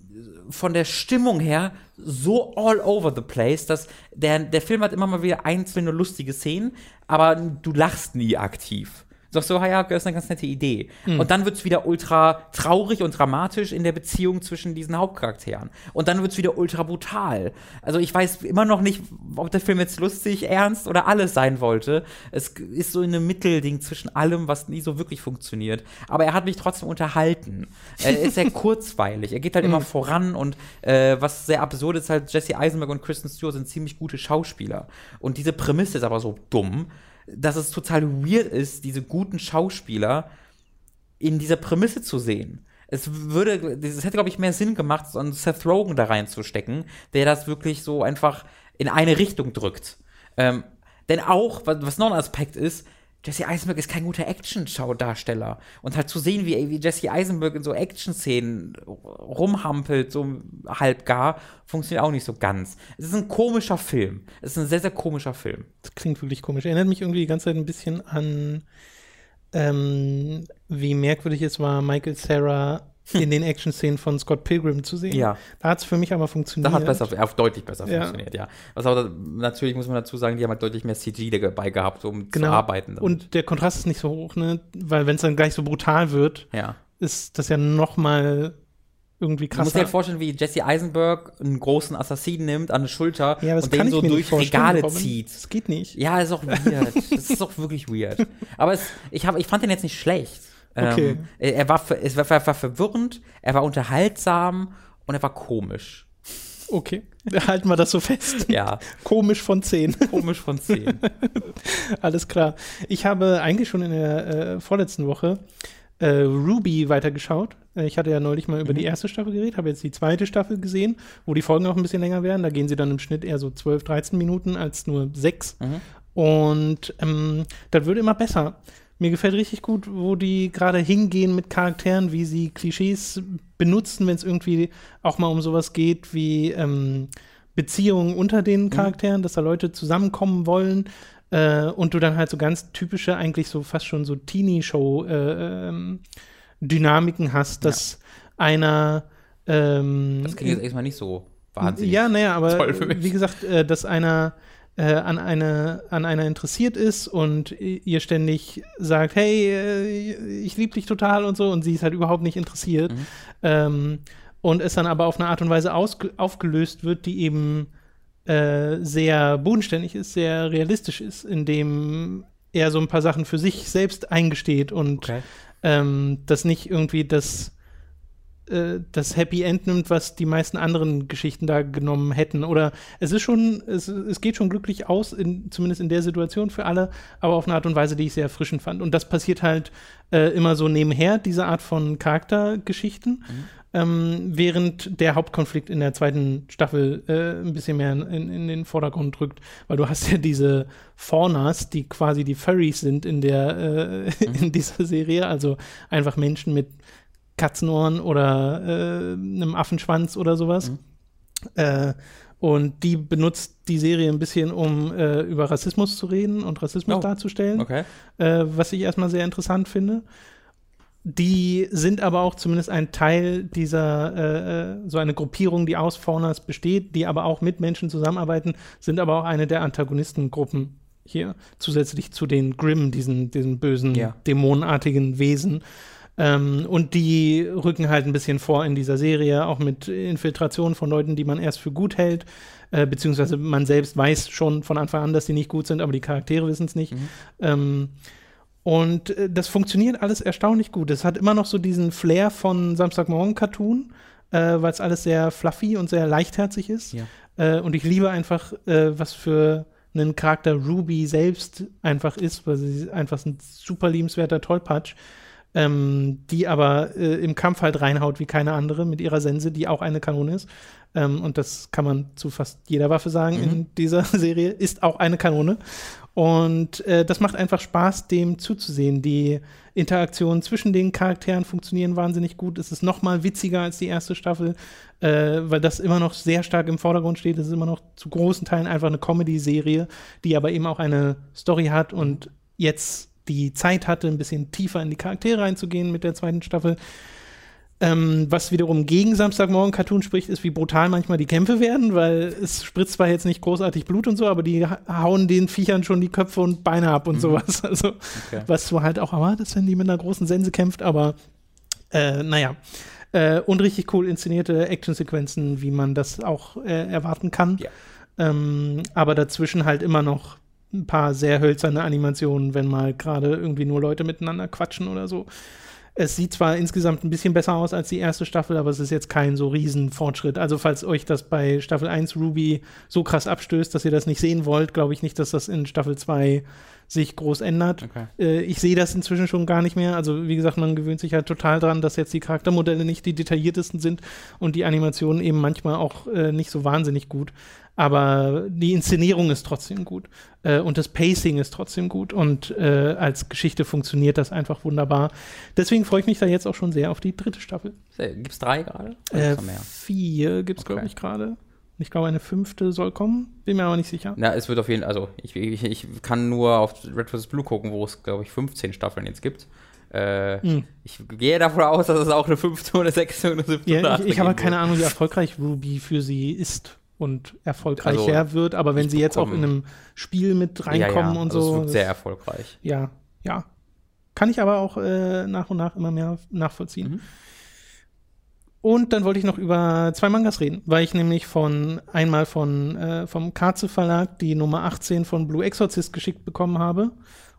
von der Stimmung her so all over the place, dass der, der Film hat immer mal wieder einzelne lustige Szenen, aber du lachst nie aktiv. Sagst so, ja, das ist eine ganz nette Idee. Hm. Und dann wird es wieder ultra traurig und dramatisch in der Beziehung zwischen diesen Hauptcharakteren. Und dann wird es wieder ultra brutal. Also ich weiß immer noch nicht, ob der Film jetzt lustig, ernst oder alles sein wollte. Es ist so in einem Mittelding zwischen allem, was nie so wirklich funktioniert. Aber er hat mich trotzdem unterhalten. Er ist sehr kurzweilig. Er geht halt immer Hm. voran und äh, was sehr absurd ist, halt Jesse Eisenberg und Kristen Stewart sind ziemlich gute Schauspieler. Und diese Prämisse ist aber so dumm, dass es total weird ist, diese guten Schauspieler in dieser Prämisse zu sehen. Es würde, es hätte, glaube ich, mehr Sinn gemacht, so einen Seth Rogen da reinzustecken, der das wirklich so einfach in eine Richtung drückt. Ähm, denn auch, was, noch ein Aspekt ist, Jesse Eisenberg ist kein guter Action-Schaudarsteller. Und halt zu sehen, wie, wie Jesse Eisenberg in so Action-Szenen rumhampelt, so halb gar, funktioniert auch nicht so ganz. Es ist ein komischer Film. Es ist ein sehr, sehr komischer Film. Das klingt wirklich komisch. Erinnert mich irgendwie die ganze Zeit ein bisschen an, ähm, wie merkwürdig es war, Michael Sarah in den Action-Szenen von Scott Pilgrim zu sehen. Ja. Da hat es für mich aber funktioniert. Da hat besser, deutlich besser Ja. funktioniert, ja. Was aber natürlich muss man dazu sagen, die haben halt deutlich mehr CG dabei gehabt, um Genau. zu arbeiten. damit. Und der Kontrast ist nicht so hoch, ne? Weil wenn es dann gleich so brutal wird, ja. ist das ja noch mal irgendwie Du musst dir halt vorstellen, wie Jesse Eisenberg einen großen Assassinen nimmt an eine Schulter ja, das und den so durch Regale Robin. zieht. Das geht nicht. Ja, ist auch weird. das ist auch wirklich weird. Aber es, ich, hab, ich fand den jetzt nicht schlecht. Okay. Ähm, er, war, es war, war, war verwirrend, er war unterhaltsam und er war komisch. Okay, halten wir das so fest. Ja, Komisch von 10. komisch von 10. Alles klar. Ich habe eigentlich schon in der äh, vorletzten Woche äh, Ruby weitergeschaut. Äh, Ich hatte ja neulich mal über Mhm. die erste Staffel geredet, habe jetzt die zweite Staffel gesehen, wo die Folgen auch ein bisschen länger werden. Da gehen sie dann im Schnitt eher so 12, 13 Minuten als nur 6. Mhm. Und ähm, das wird immer besser. Mir gefällt richtig gut, wo die gerade hingehen mit Charakteren, wie sie Klischees benutzen, wenn es irgendwie auch mal um sowas geht wie ähm, Beziehungen unter den Charakteren, dass da Leute zusammenkommen wollen äh, und du dann halt so ganz typische, eigentlich so fast schon so Teenie-Show-Dynamiken hast, dass einer ähm, Das klingt jetzt erstmal nicht so wahnsinnig. ja, naja, aber wie gesagt, äh, dass einer äh, an, eine, an einer interessiert ist und ihr ständig sagt, hey, äh, ich liebe dich total und so und sie ist halt überhaupt nicht interessiert. Mhm. Ähm, und es dann aber auf eine Art und Weise aufgelöst wird, die eben äh, sehr bodenständig ist, sehr realistisch ist, indem er so ein paar Sachen für sich selbst eingesteht und Okay. ähm, das nicht irgendwie das, äh, das Happy End nimmt, was die meisten anderen Geschichten da genommen hätten. Oder es ist schon, es, es geht schon glücklich aus, in, zumindest in der Situation für alle, aber auf eine Art und Weise, die ich sehr erfrischend fand. Und das passiert halt äh, immer so nebenher, diese Art von Charaktergeschichten. Ähm, während der Hauptkonflikt in der zweiten Staffel äh, ein bisschen mehr in, in den Vordergrund drückt, weil du hast ja diese Faunas, die quasi die Furries sind in der äh, in dieser Serie, also einfach Menschen mit Katzenohren oder äh, einem Affenschwanz oder sowas. Äh, und die benutzt die Serie ein bisschen, um äh, über Rassismus zu reden und Rassismus Oh. darzustellen Okay. äh, was ich erstmal sehr interessant finde. Die sind aber auch zumindest ein Teil dieser, äh, äh, so eine Gruppierung, die aus Faunas besteht, die aber auch mit Menschen zusammenarbeiten, sind aber auch eine der Antagonistengruppen hier, zusätzlich zu den Grimm, diesen, diesen bösen, Ja. dämonenartigen Wesen. Ähm, und die rücken halt ein bisschen vor in dieser Serie, auch mit Infiltration von Leuten, die man erst für gut hält, äh, beziehungsweise man selbst weiß schon von Anfang an, dass die nicht gut sind, aber die Charaktere wissen es nicht. Ähm, und äh, das funktioniert alles erstaunlich gut. Es hat immer noch so diesen Flair von Samstagmorgen-Cartoon, äh, weil es alles sehr fluffy und sehr leichtherzig ist. Ja. Äh, und ich liebe einfach, äh, was für einen Charakter Ruby selbst einfach ist, weil sie einfach ein super liebenswerter Tollpatsch, ähm, die aber äh, im Kampf halt reinhaut wie keine andere mit ihrer Sense, die auch eine Kanone ist. Ähm, und das kann man zu fast jeder Waffe sagen Mhm. in dieser Serie, ist auch eine Kanone. Und äh, das macht einfach Spaß, dem zuzusehen. Die Interaktionen zwischen den Charakteren funktionieren wahnsinnig gut. Es ist noch mal witziger als die erste Staffel, äh, weil das immer noch sehr stark im Vordergrund steht. Es ist immer noch zu großen Teilen einfach eine Comedy-Serie, die aber eben auch eine Story hat und jetzt die Zeit hatte, ein bisschen tiefer in die Charaktere reinzugehen mit der zweiten Staffel. Ähm, was wiederum gegen Samstagmorgen Cartoon spricht, ist, wie brutal manchmal die Kämpfe werden, weil es spritzt zwar jetzt nicht großartig Blut und so, aber die hauen den Viechern schon die Köpfe und Beine ab und mhm. sowas. Also, okay. was du halt auch erwartest, wenn die mit einer großen Sense kämpft, aber äh, naja. Äh, und richtig cool inszenierte Actionsequenzen, wie man das auch äh, erwarten kann. Ja. Ähm, aber dazwischen halt immer noch ein paar sehr hölzerne Animationen, wenn mal gerade irgendwie nur Leute miteinander quatschen oder so. Es sieht zwar insgesamt ein bisschen besser aus als die erste Staffel, aber es ist jetzt kein so riesen Fortschritt. Also falls euch das bei Staffel 1 Ruby so krass abstößt, dass ihr das nicht sehen wollt, glaube ich nicht, dass das in Staffel 2 sich groß ändert. Okay. Äh, ich sehe das inzwischen schon gar nicht mehr. Also wie gesagt, man gewöhnt sich halt total dran, dass jetzt die Charaktermodelle nicht die detailliertesten sind und die Animationen eben manchmal auch äh, nicht so wahnsinnig gut aber die Inszenierung ist trotzdem gut äh, und das Pacing ist trotzdem gut und äh, als Geschichte funktioniert das einfach wunderbar. Deswegen freue ich mich da jetzt auch schon sehr auf die dritte Staffel. Gibt es drei gerade? Äh, vier gibt es, okay. glaube ich, gerade. Ich glaube, eine fünfte soll kommen, bin mir aber nicht sicher. Na, es wird auf jeden Fall, also ich, ich, ich kann nur auf Red vs. Blue gucken, wo es, glaube ich, 15 Staffeln jetzt gibt. Äh, mm. Ich gehe davon aus, dass es auch eine fünfte oder sechste oder siebte ja, Ich, ich habe keine Ahnung, wie erfolgreich Ruby für sie ist und erfolgreicher also, wird. Aber wenn sie jetzt auch in einem Spiel mit reinkommen ja, ja. und also so. Es wird sehr erfolgreich. Ja, ja. Kann ich aber auch äh, nach und nach immer mehr nachvollziehen. Mhm. Und dann wollte ich noch über zwei Mangas reden, weil ich nämlich von einmal von äh, vom Katze Verlag die Nummer 18 von Blue Exorcist geschickt bekommen habe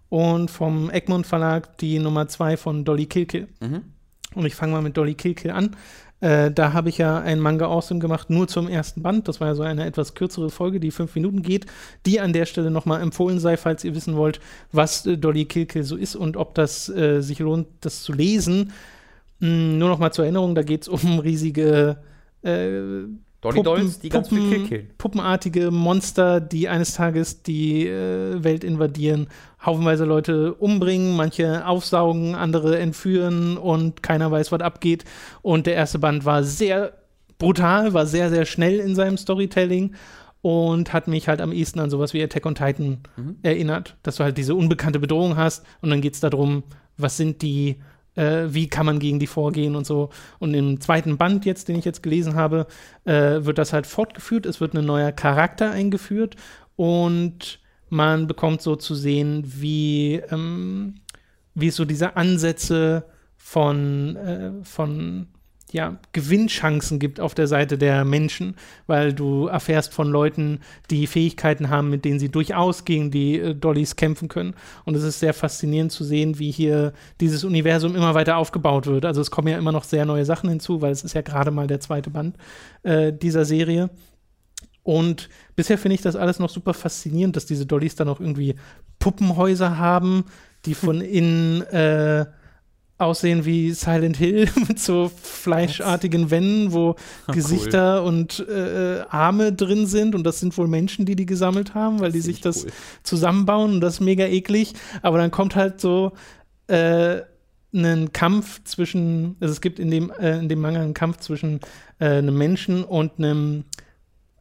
und vom Egmont Verlag die Nummer 2 von Dolly Kilkill. Mhm. Und ich fange mal mit Dolly Kilkill an. Äh, da habe ich ja ein Manga Awesome gemacht, nur zum ersten Band. Das war ja so eine etwas kürzere Folge, die fünf Minuten geht, die an der Stelle nochmal empfohlen sei, falls ihr wissen wollt, was äh, Dolly Kilkill so ist und ob das äh, sich lohnt, das zu lesen. Mm, nur nochmal zur Erinnerung, da geht es um riesige äh, Dolly Puppen, Dolls, die ganz Puppen, viel killen. Puppenartige Monster, die eines Tages die äh, Welt invadieren, haufenweise Leute umbringen, manche aufsaugen, andere entführen und keiner weiß, was abgeht. Und der erste Band war sehr brutal, war sehr, sehr schnell in seinem Storytelling und hat mich halt am ehesten an sowas wie Attack on Titan mhm. erinnert, dass du halt diese unbekannte Bedrohung hast und dann geht es darum, was sind die äh, wie kann man gegen die vorgehen und so. Und im zweiten Band jetzt, den ich jetzt gelesen habe, äh, wird das halt fortgeführt. Es wird ein neuer Charakter eingeführt und man bekommt so zu sehen, wie, ähm, wie so diese Ansätze von, äh, von ja, Gewinnchancen gibt auf der Seite der Menschen, weil du erfährst von Leuten, die Fähigkeiten haben, mit denen sie durchaus gegen die äh, Dollys kämpfen können. Und es ist sehr faszinierend zu sehen, wie hier dieses Universum immer weiter aufgebaut wird. Also es kommen ja immer noch sehr neue Sachen hinzu, weil es ist ja gerade mal der zweite Band äh, dieser Serie. Und bisher finde ich das alles noch super faszinierend, dass diese Dollys dann auch irgendwie Puppenhäuser haben, die von innen äh, aussehen wie Silent Hill mit so fleischartigen Wänden, wo Ach, Gesichter cool. und äh, Arme drin sind. Und das sind wohl Menschen, die die gesammelt haben, weil die sich das cool. zusammenbauen. Und das ist mega eklig. Aber dann kommt halt so äh, ein Kampf zwischen, also es gibt in dem, äh, in dem Manga einen Kampf zwischen äh, einem Menschen und einem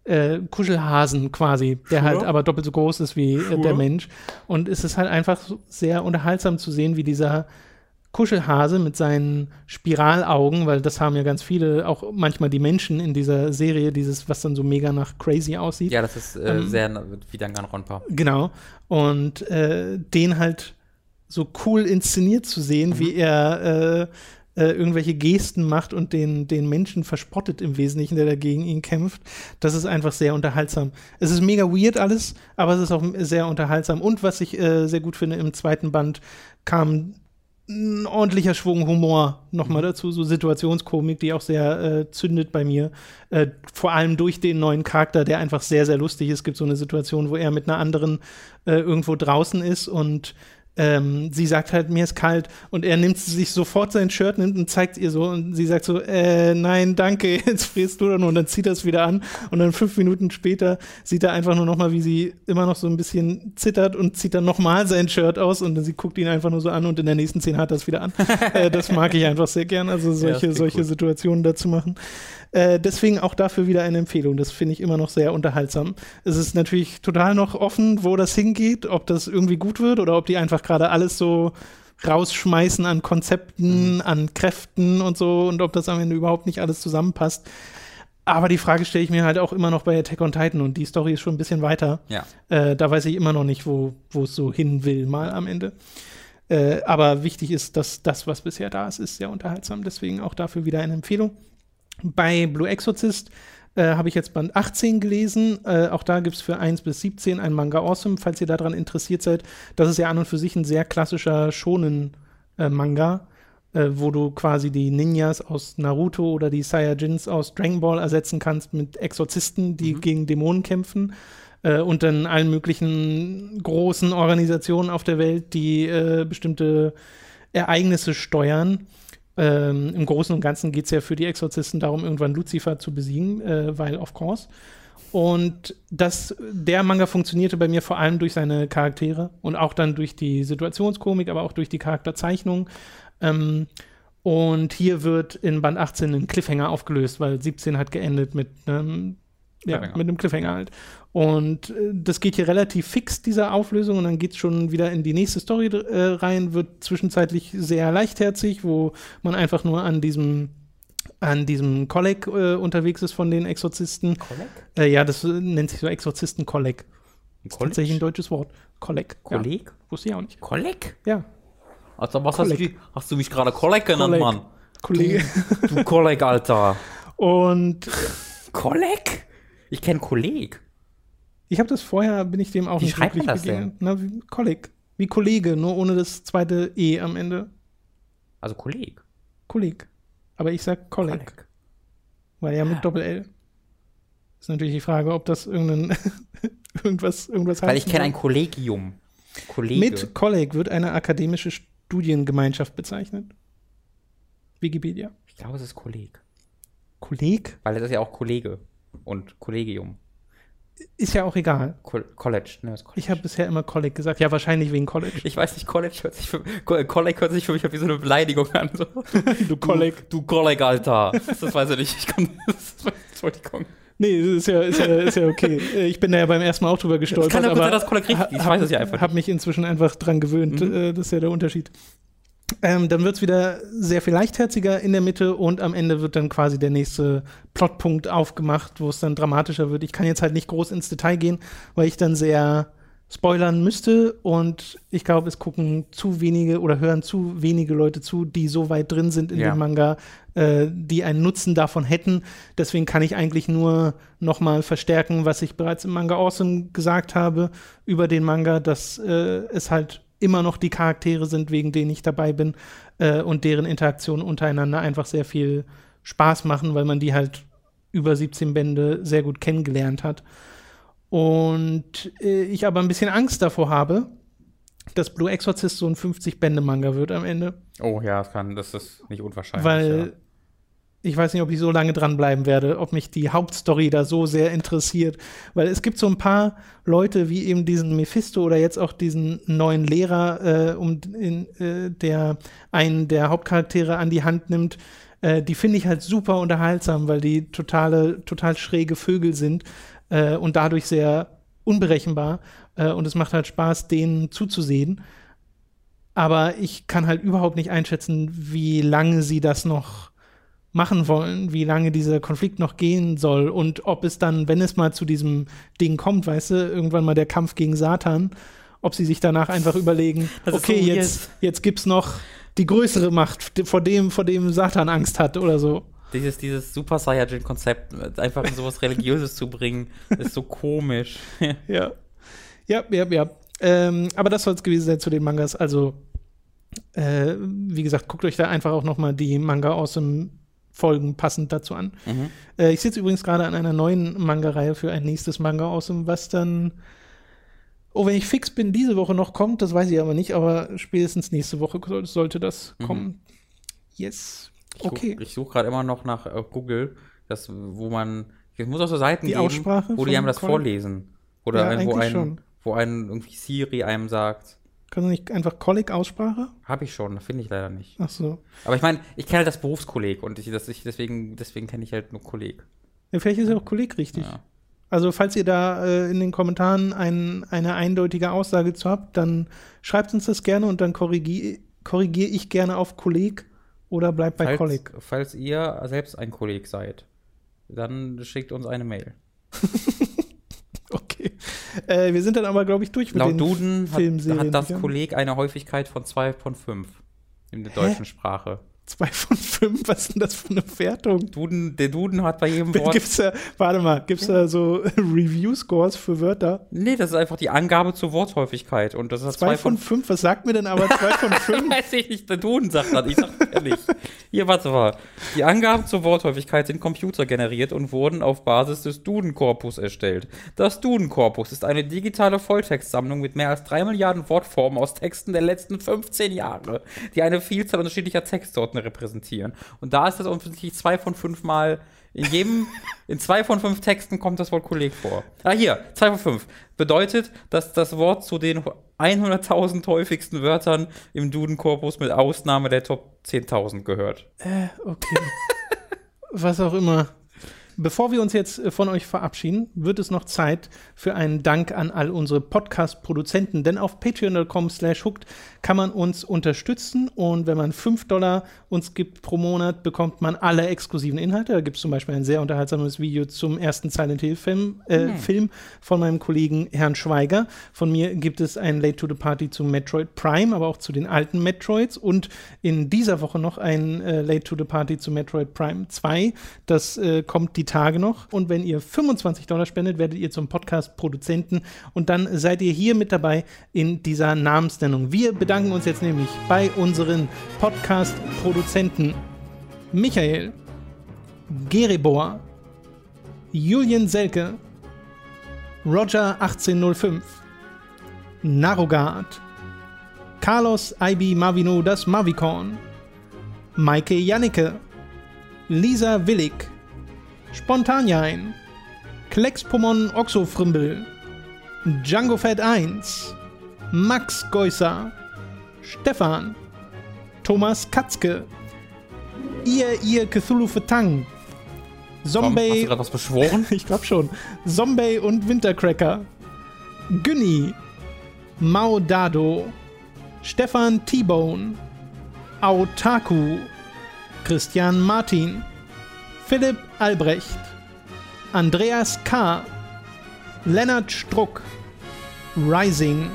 äh, Kuschelhasen quasi, der sure. halt aber doppelt so groß ist wie äh, sure. der Mensch. Und es ist halt einfach sehr unterhaltsam zu sehen, wie dieser Kuschelhase mit seinen Spiralaugen, weil das haben ja ganz viele, auch manchmal die Menschen in dieser Serie, dieses, was dann so mega nach crazy aussieht. Ja, das ist äh, ähm, sehr wie Danganronpa. Genau. Und äh, den halt so cool inszeniert zu sehen, mhm. wie er äh, äh, irgendwelche Gesten macht und den, den Menschen verspottet im Wesentlichen, der dagegen ihn kämpft. Das ist einfach sehr unterhaltsam. Es ist mega weird alles, aber es ist auch sehr unterhaltsam. Und was ich äh, sehr gut finde, im zweiten Band kam ein ordentlicher Schwung Humor nochmal dazu, so Situationskomik, die auch sehr äh, zündet bei mir. Äh, vor allem durch den neuen Charakter, der einfach sehr, sehr lustig ist. Es gibt so eine Situation, wo er mit einer anderen äh, irgendwo draußen ist und ähm, sie sagt halt, mir ist kalt. Und er nimmt sich sofort sein Shirt, nimmt und zeigt ihr so und sie sagt so, äh, nein, danke, jetzt frierst du dann und dann zieht er es wieder an. Und dann fünf Minuten später sieht er einfach nur nochmal, wie sie immer noch so ein bisschen zittert und zieht dann nochmal sein Shirt aus. Und dann sie guckt ihn einfach nur so an und in der nächsten Szene hat er es wieder an. äh, das mag ich einfach sehr gern, also solche, ja, solche Situationen dazu machen. Äh, deswegen auch dafür wieder eine Empfehlung. Das finde ich immer noch sehr unterhaltsam. Es ist natürlich total noch offen, wo das hingeht, ob das irgendwie gut wird oder ob die einfach gerade alles so rausschmeißen an Konzepten, mhm. an Kräften und so und ob das am Ende überhaupt nicht alles zusammenpasst. Aber die Frage stelle ich mir halt auch immer noch bei Attack on Titan und die Story ist schon ein bisschen weiter. Ja. Äh, da weiß ich immer noch nicht, wo es so hin will, mal am Ende. Äh, aber wichtig ist, dass das, was bisher da ist, ist sehr unterhaltsam. Deswegen auch dafür wieder eine Empfehlung. Bei Blue Exorcist äh, habe ich jetzt Band 18 gelesen. Äh, auch da gibt es für 1 bis 17 ein Manga Awesome, falls ihr daran interessiert seid. Das ist ja an und für sich ein sehr klassischer Shonen-Manga äh, wo du quasi die Ninjas aus Naruto oder die Saiyajins aus Dragon Ball ersetzen kannst mit Exorzisten, die mhm. gegen Dämonen kämpfen. Äh, und dann allen möglichen großen Organisationen auf der Welt, die äh, bestimmte Ereignisse steuern. Ähm, Im Großen und Ganzen geht es ja für die Exorzisten darum, irgendwann Lucifer zu besiegen, äh, weil of course. Und das, der Manga funktionierte bei mir vor allem durch seine Charaktere und auch dann durch die Situationskomik, aber auch durch die Charakterzeichnung. Ähm, und hier wird in Band 18 ein Cliffhanger aufgelöst, weil 17 hat geendet mit einem, ja, mit einem Cliffhanger halt. Und äh, das geht hier relativ fix, diese Auflösung, und dann geht es schon wieder in die nächste Story äh, rein, wird zwischenzeitlich sehr leichtherzig, wo man einfach nur an diesem an diesem Kolleg äh, unterwegs ist von den Exorzisten. Kolleg? Äh, ja, das nennt sich so Exorzisten-Kolleg. Tatsächlich ein deutsches Wort. Kolleg. Kolleg? Ja, wusste ich auch nicht. Kolleg? Ja. Also was hast du, hast du, mich gerade Kolleg genannt, Mann? Kollege. Du, du Kolleg, Alter. Und Kolleg? Ich kenne Kolleg. Ich habe das vorher, bin ich dem auch wie nicht wirklich das begegnet. Na, wie Kolleg. Wie Kollege, nur ohne das zweite E am Ende. Also Kolleg. Kolleg. Aber ich sag Kolleg. Kolleg. Weil ja mit ja. Doppel-L. Ist natürlich die Frage, ob das irgendein irgendwas, irgendwas heißt. Weil ich kenne ein Kollegium. Kollege. Mit Kolleg wird eine akademische Studiengemeinschaft bezeichnet? Wikipedia. Ich glaube, es ist Kolleg. Kolleg? Weil das ist ja auch Kollege und Kollegium. Ist ja auch egal. Co College, ne? College. Ich habe bisher immer College gesagt. Ja, wahrscheinlich wegen College. Ich weiß nicht, College hört sich für, College hört sich für mich wie so eine Beleidigung an. So. du College. Du, du College, Alter. Das weiß ich nicht. Ich kann, das, Entschuldigung. Nee, ist ja, ist, ja, ist ja okay. Ich bin da ja beim ersten Mal auch drüber gestolpert. Es kann ja aber sein, dass Kolleg richtig Ich weiß es ja einfach. Ich habe mich inzwischen einfach dran gewöhnt. Mhm. Äh, das ist ja der Unterschied. Ähm, dann wird es wieder sehr viel leichtherziger in der Mitte und am Ende wird dann quasi der nächste Plotpunkt aufgemacht, wo es dann dramatischer wird. Ich kann jetzt halt nicht groß ins Detail gehen, weil ich dann sehr spoilern müsste und ich glaube, es gucken zu wenige oder hören zu wenige Leute zu, die so weit drin sind in ja. dem Manga, äh, die einen Nutzen davon hätten. Deswegen kann ich eigentlich nur nochmal verstärken, was ich bereits im Manga Awesome gesagt habe über den Manga, dass äh, es halt immer noch die Charaktere sind, wegen denen ich dabei bin äh, und deren Interaktionen untereinander einfach sehr viel Spaß machen, weil man die halt über 17 Bände sehr gut kennengelernt hat. Und äh, ich aber ein bisschen Angst davor habe, dass Blue Exorcist so ein 50-Bände-Manga wird am Ende. Oh ja, das, kann, das ist nicht unwahrscheinlich. Weil ja. Ich weiß nicht, ob ich so lange dranbleiben werde, ob mich die Hauptstory da so sehr interessiert. Weil es gibt so ein paar Leute, wie eben diesen Mephisto oder jetzt auch diesen neuen Lehrer, äh, um in, äh, der einen der Hauptcharaktere an die Hand nimmt. Äh, die finde ich halt super unterhaltsam, weil die totale, total schräge Vögel sind äh, und dadurch sehr unberechenbar. Äh, und es macht halt Spaß, denen zuzusehen. Aber ich kann halt überhaupt nicht einschätzen, wie lange sie das noch machen wollen, wie lange dieser Konflikt noch gehen soll und ob es dann, wenn es mal zu diesem Ding kommt, weißt du, irgendwann mal der Kampf gegen Satan, ob sie sich danach einfach überlegen, okay, so jetzt, jetzt gibt's noch die größere Macht, vor dem, vor dem Satan Angst hat oder so. Dieses, dieses Super Saiyajin-Konzept, einfach in sowas Religiöses zu bringen, ist so komisch. ja. Ja, ja, ja. Ähm, aber das soll es gewesen sein zu den Mangas. Also, äh, wie gesagt, guckt euch da einfach auch noch mal die Manga aus dem Folgen passend dazu an. Mhm. Äh, ich sitze übrigens gerade an einer neuen Manga-Reihe für ein nächstes Manga aus dem, was dann Oh, wenn ich fix bin, diese Woche noch kommt, das weiß ich aber nicht, aber spätestens nächste Woche sollte das mhm. kommen. Yes. Ich okay. Such, ich suche gerade immer noch nach äh, Google, das, wo man. Es muss auch so Seiten die geben, Aussprache wo die einem das Colin? vorlesen. Oder ja, ein, wo, ein, wo ein irgendwie Siri einem sagt. Kannst du nicht einfach Kolleg-Aussprache? Habe ich schon, finde ich leider nicht. Ach so. Aber ich meine, ich kenne halt das Berufskolleg und ich, das, ich, deswegen, deswegen kenne ich halt nur Kolleg. Ja, vielleicht ist ja auch Kolleg richtig. Ja. Also, falls ihr da äh, in den Kommentaren ein, eine eindeutige Aussage zu habt, dann schreibt uns das gerne und dann korrigiere korrigiere ich gerne auf Kolleg oder bleibt bei falls, Kolleg? falls ihr selbst ein Kolleg seid, dann schickt uns eine Mail. Okay. Äh, wir sind dann aber, glaube ich, durch mit Laut den Duden hat, Filmserien. hat das wir haben. Kolleg eine Häufigkeit von 2 von 5 in der deutschen Sprache. Zwei von fünf, was ist denn das für eine Wertung? Duden, der Duden hat bei jedem Wort. Gibt's da, warte mal, gibt's da so Review-Scores für Wörter? Nee, das ist einfach die Angabe zur Worthäufigkeit. Und das ist Zwei von fünf, was sagt mir denn aber zwei von fünf? Weiß ich nicht, der Duden sagt das, ich sag ehrlich. Hier, warte mal. Die Angaben zur Worthäufigkeit sind computergeneriert und wurden auf Basis des Duden-Korpus erstellt. Das Duden-Korpus ist eine digitale Volltextsammlung mit mehr als drei Milliarden Wortformen aus Texten der letzten 15 Jahre, die eine Vielzahl unterschiedlicher Textsorten repräsentieren. Und da ist das offensichtlich zwei von fünf Mal in jedem, in zwei von fünf Texten kommt das Wort Kolleg vor. Ah, hier, zwei von fünf. Bedeutet, dass das Wort zu den 100.000 häufigsten Wörtern im Duden-Korpus mit Ausnahme der Top 10.000 gehört. Äh, okay. Was auch immer. Bevor wir uns jetzt äh, von euch verabschieden, wird es noch Zeit für einen Dank an all unsere Podcast-Produzenten, denn auf patreon.com slash hooked kann man uns unterstützen und wenn man 5 Dollar uns gibt pro Monat, bekommt man alle exklusiven Inhalte. Da gibt es zum Beispiel ein sehr unterhaltsames Video zum ersten Silent Hill-Film äh, Film von meinem Kollegen Herrn Schweiger. Von mir gibt es ein Late to the Party zu Metroid Prime, aber auch zu den alten Metroids und in dieser Woche noch ein äh, Late to the Party zu Metroid Prime 2. Das äh, kommt die Tage noch. Und wenn ihr 25 Dollar spendet, werdet ihr zum Podcast-Produzenten und dann seid ihr hier mit dabei in dieser Namensnennung. Wir bedanken uns jetzt nämlich bei unseren Podcast-Produzenten Michael, Geribor, Julian Selke, Roger 1805, Narogard, Carlos IB Mavino das Mavicorn, Maike Jannike, Lisa Willig, Spontanjain, Klexpomon Oxofrimbel, Django Fett 1, Max Geusser, Stefan, Thomas Katzke, Ihr Ihr Cthulhu Fetang, Tom, hast du Zombie, gerade was beschworen? ich glaube schon, Zombie und Wintercracker, Günni, Mao Dado, Stefan T-Bone, Autaku, Christian Martin, Philipp Albrecht, Andreas K., Lennart Struck, Rising,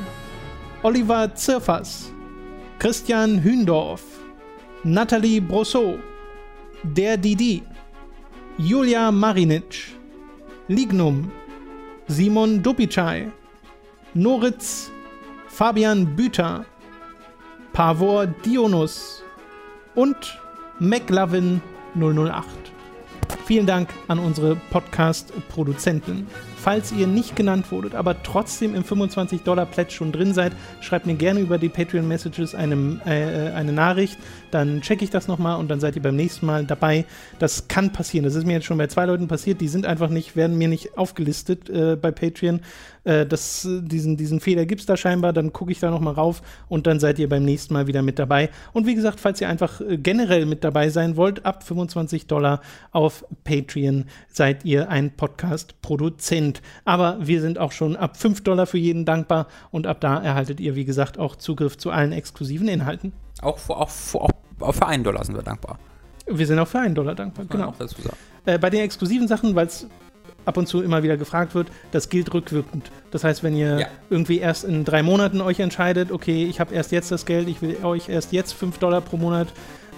Oliver Zirfers, Christian Hündorf, Nathalie Brosseau, Der Didi, Julia Marinic, Lignum, Simon Dupicai, Noritz, Fabian Büter, Pavor Dionus und McLovin 008. Vielen Dank an unsere Podcast-Produzenten. Falls ihr nicht genannt wurdet, aber trotzdem im 25-Dollar-Pledge schon drin seid, schreibt mir gerne über die Patreon-Messages eine, äh, eine Nachricht. Dann checke ich das nochmal und dann seid ihr beim nächsten Mal dabei. Das kann passieren. Das ist mir jetzt schon bei zwei Leuten passiert. Die sind einfach nicht, werden mir nicht aufgelistet äh, bei Patreon. Äh, das, diesen, diesen Fehler gibt es da scheinbar. Dann gucke ich da nochmal rauf und dann seid ihr beim nächsten Mal wieder mit dabei. Und wie gesagt, falls ihr einfach äh, generell mit dabei sein wollt, ab 25 Dollar auf Patreon seid ihr ein Podcast-Produzent. Aber wir sind auch schon ab 5 Dollar für jeden dankbar und ab da erhaltet ihr, wie gesagt, auch Zugriff zu allen exklusiven Inhalten. Auch, auch, auch für einen Dollar sind wir dankbar. Wir sind auch für einen Dollar dankbar, genau. Auch. Äh, bei den exklusiven Sachen, weil es ab und zu immer wieder gefragt wird, das gilt rückwirkend. Das heißt, wenn ihr Ja. irgendwie erst in drei Monaten euch entscheidet, okay, ich habe erst jetzt das Geld, ich will euch erst jetzt 5 Dollar pro Monat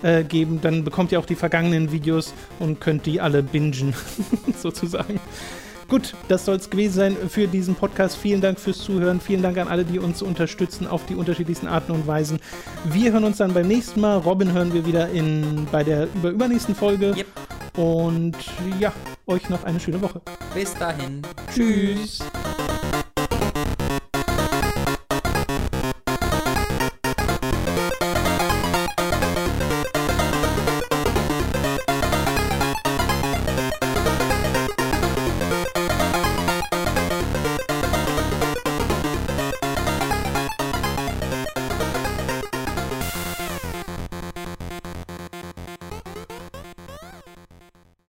äh, geben, dann bekommt ihr auch die vergangenen Videos und könnt die alle bingen, sozusagen. Gut, das soll es gewesen sein für diesen Podcast. Vielen Dank fürs Zuhören. Vielen Dank an alle, die uns unterstützen auf die unterschiedlichsten Arten und Weisen. Wir hören uns dann beim nächsten Mal. Robin hören wir wieder in, bei der über, übernächsten Folge. Yep. Und ja, euch noch eine schöne Woche. Bis dahin. Tschüss.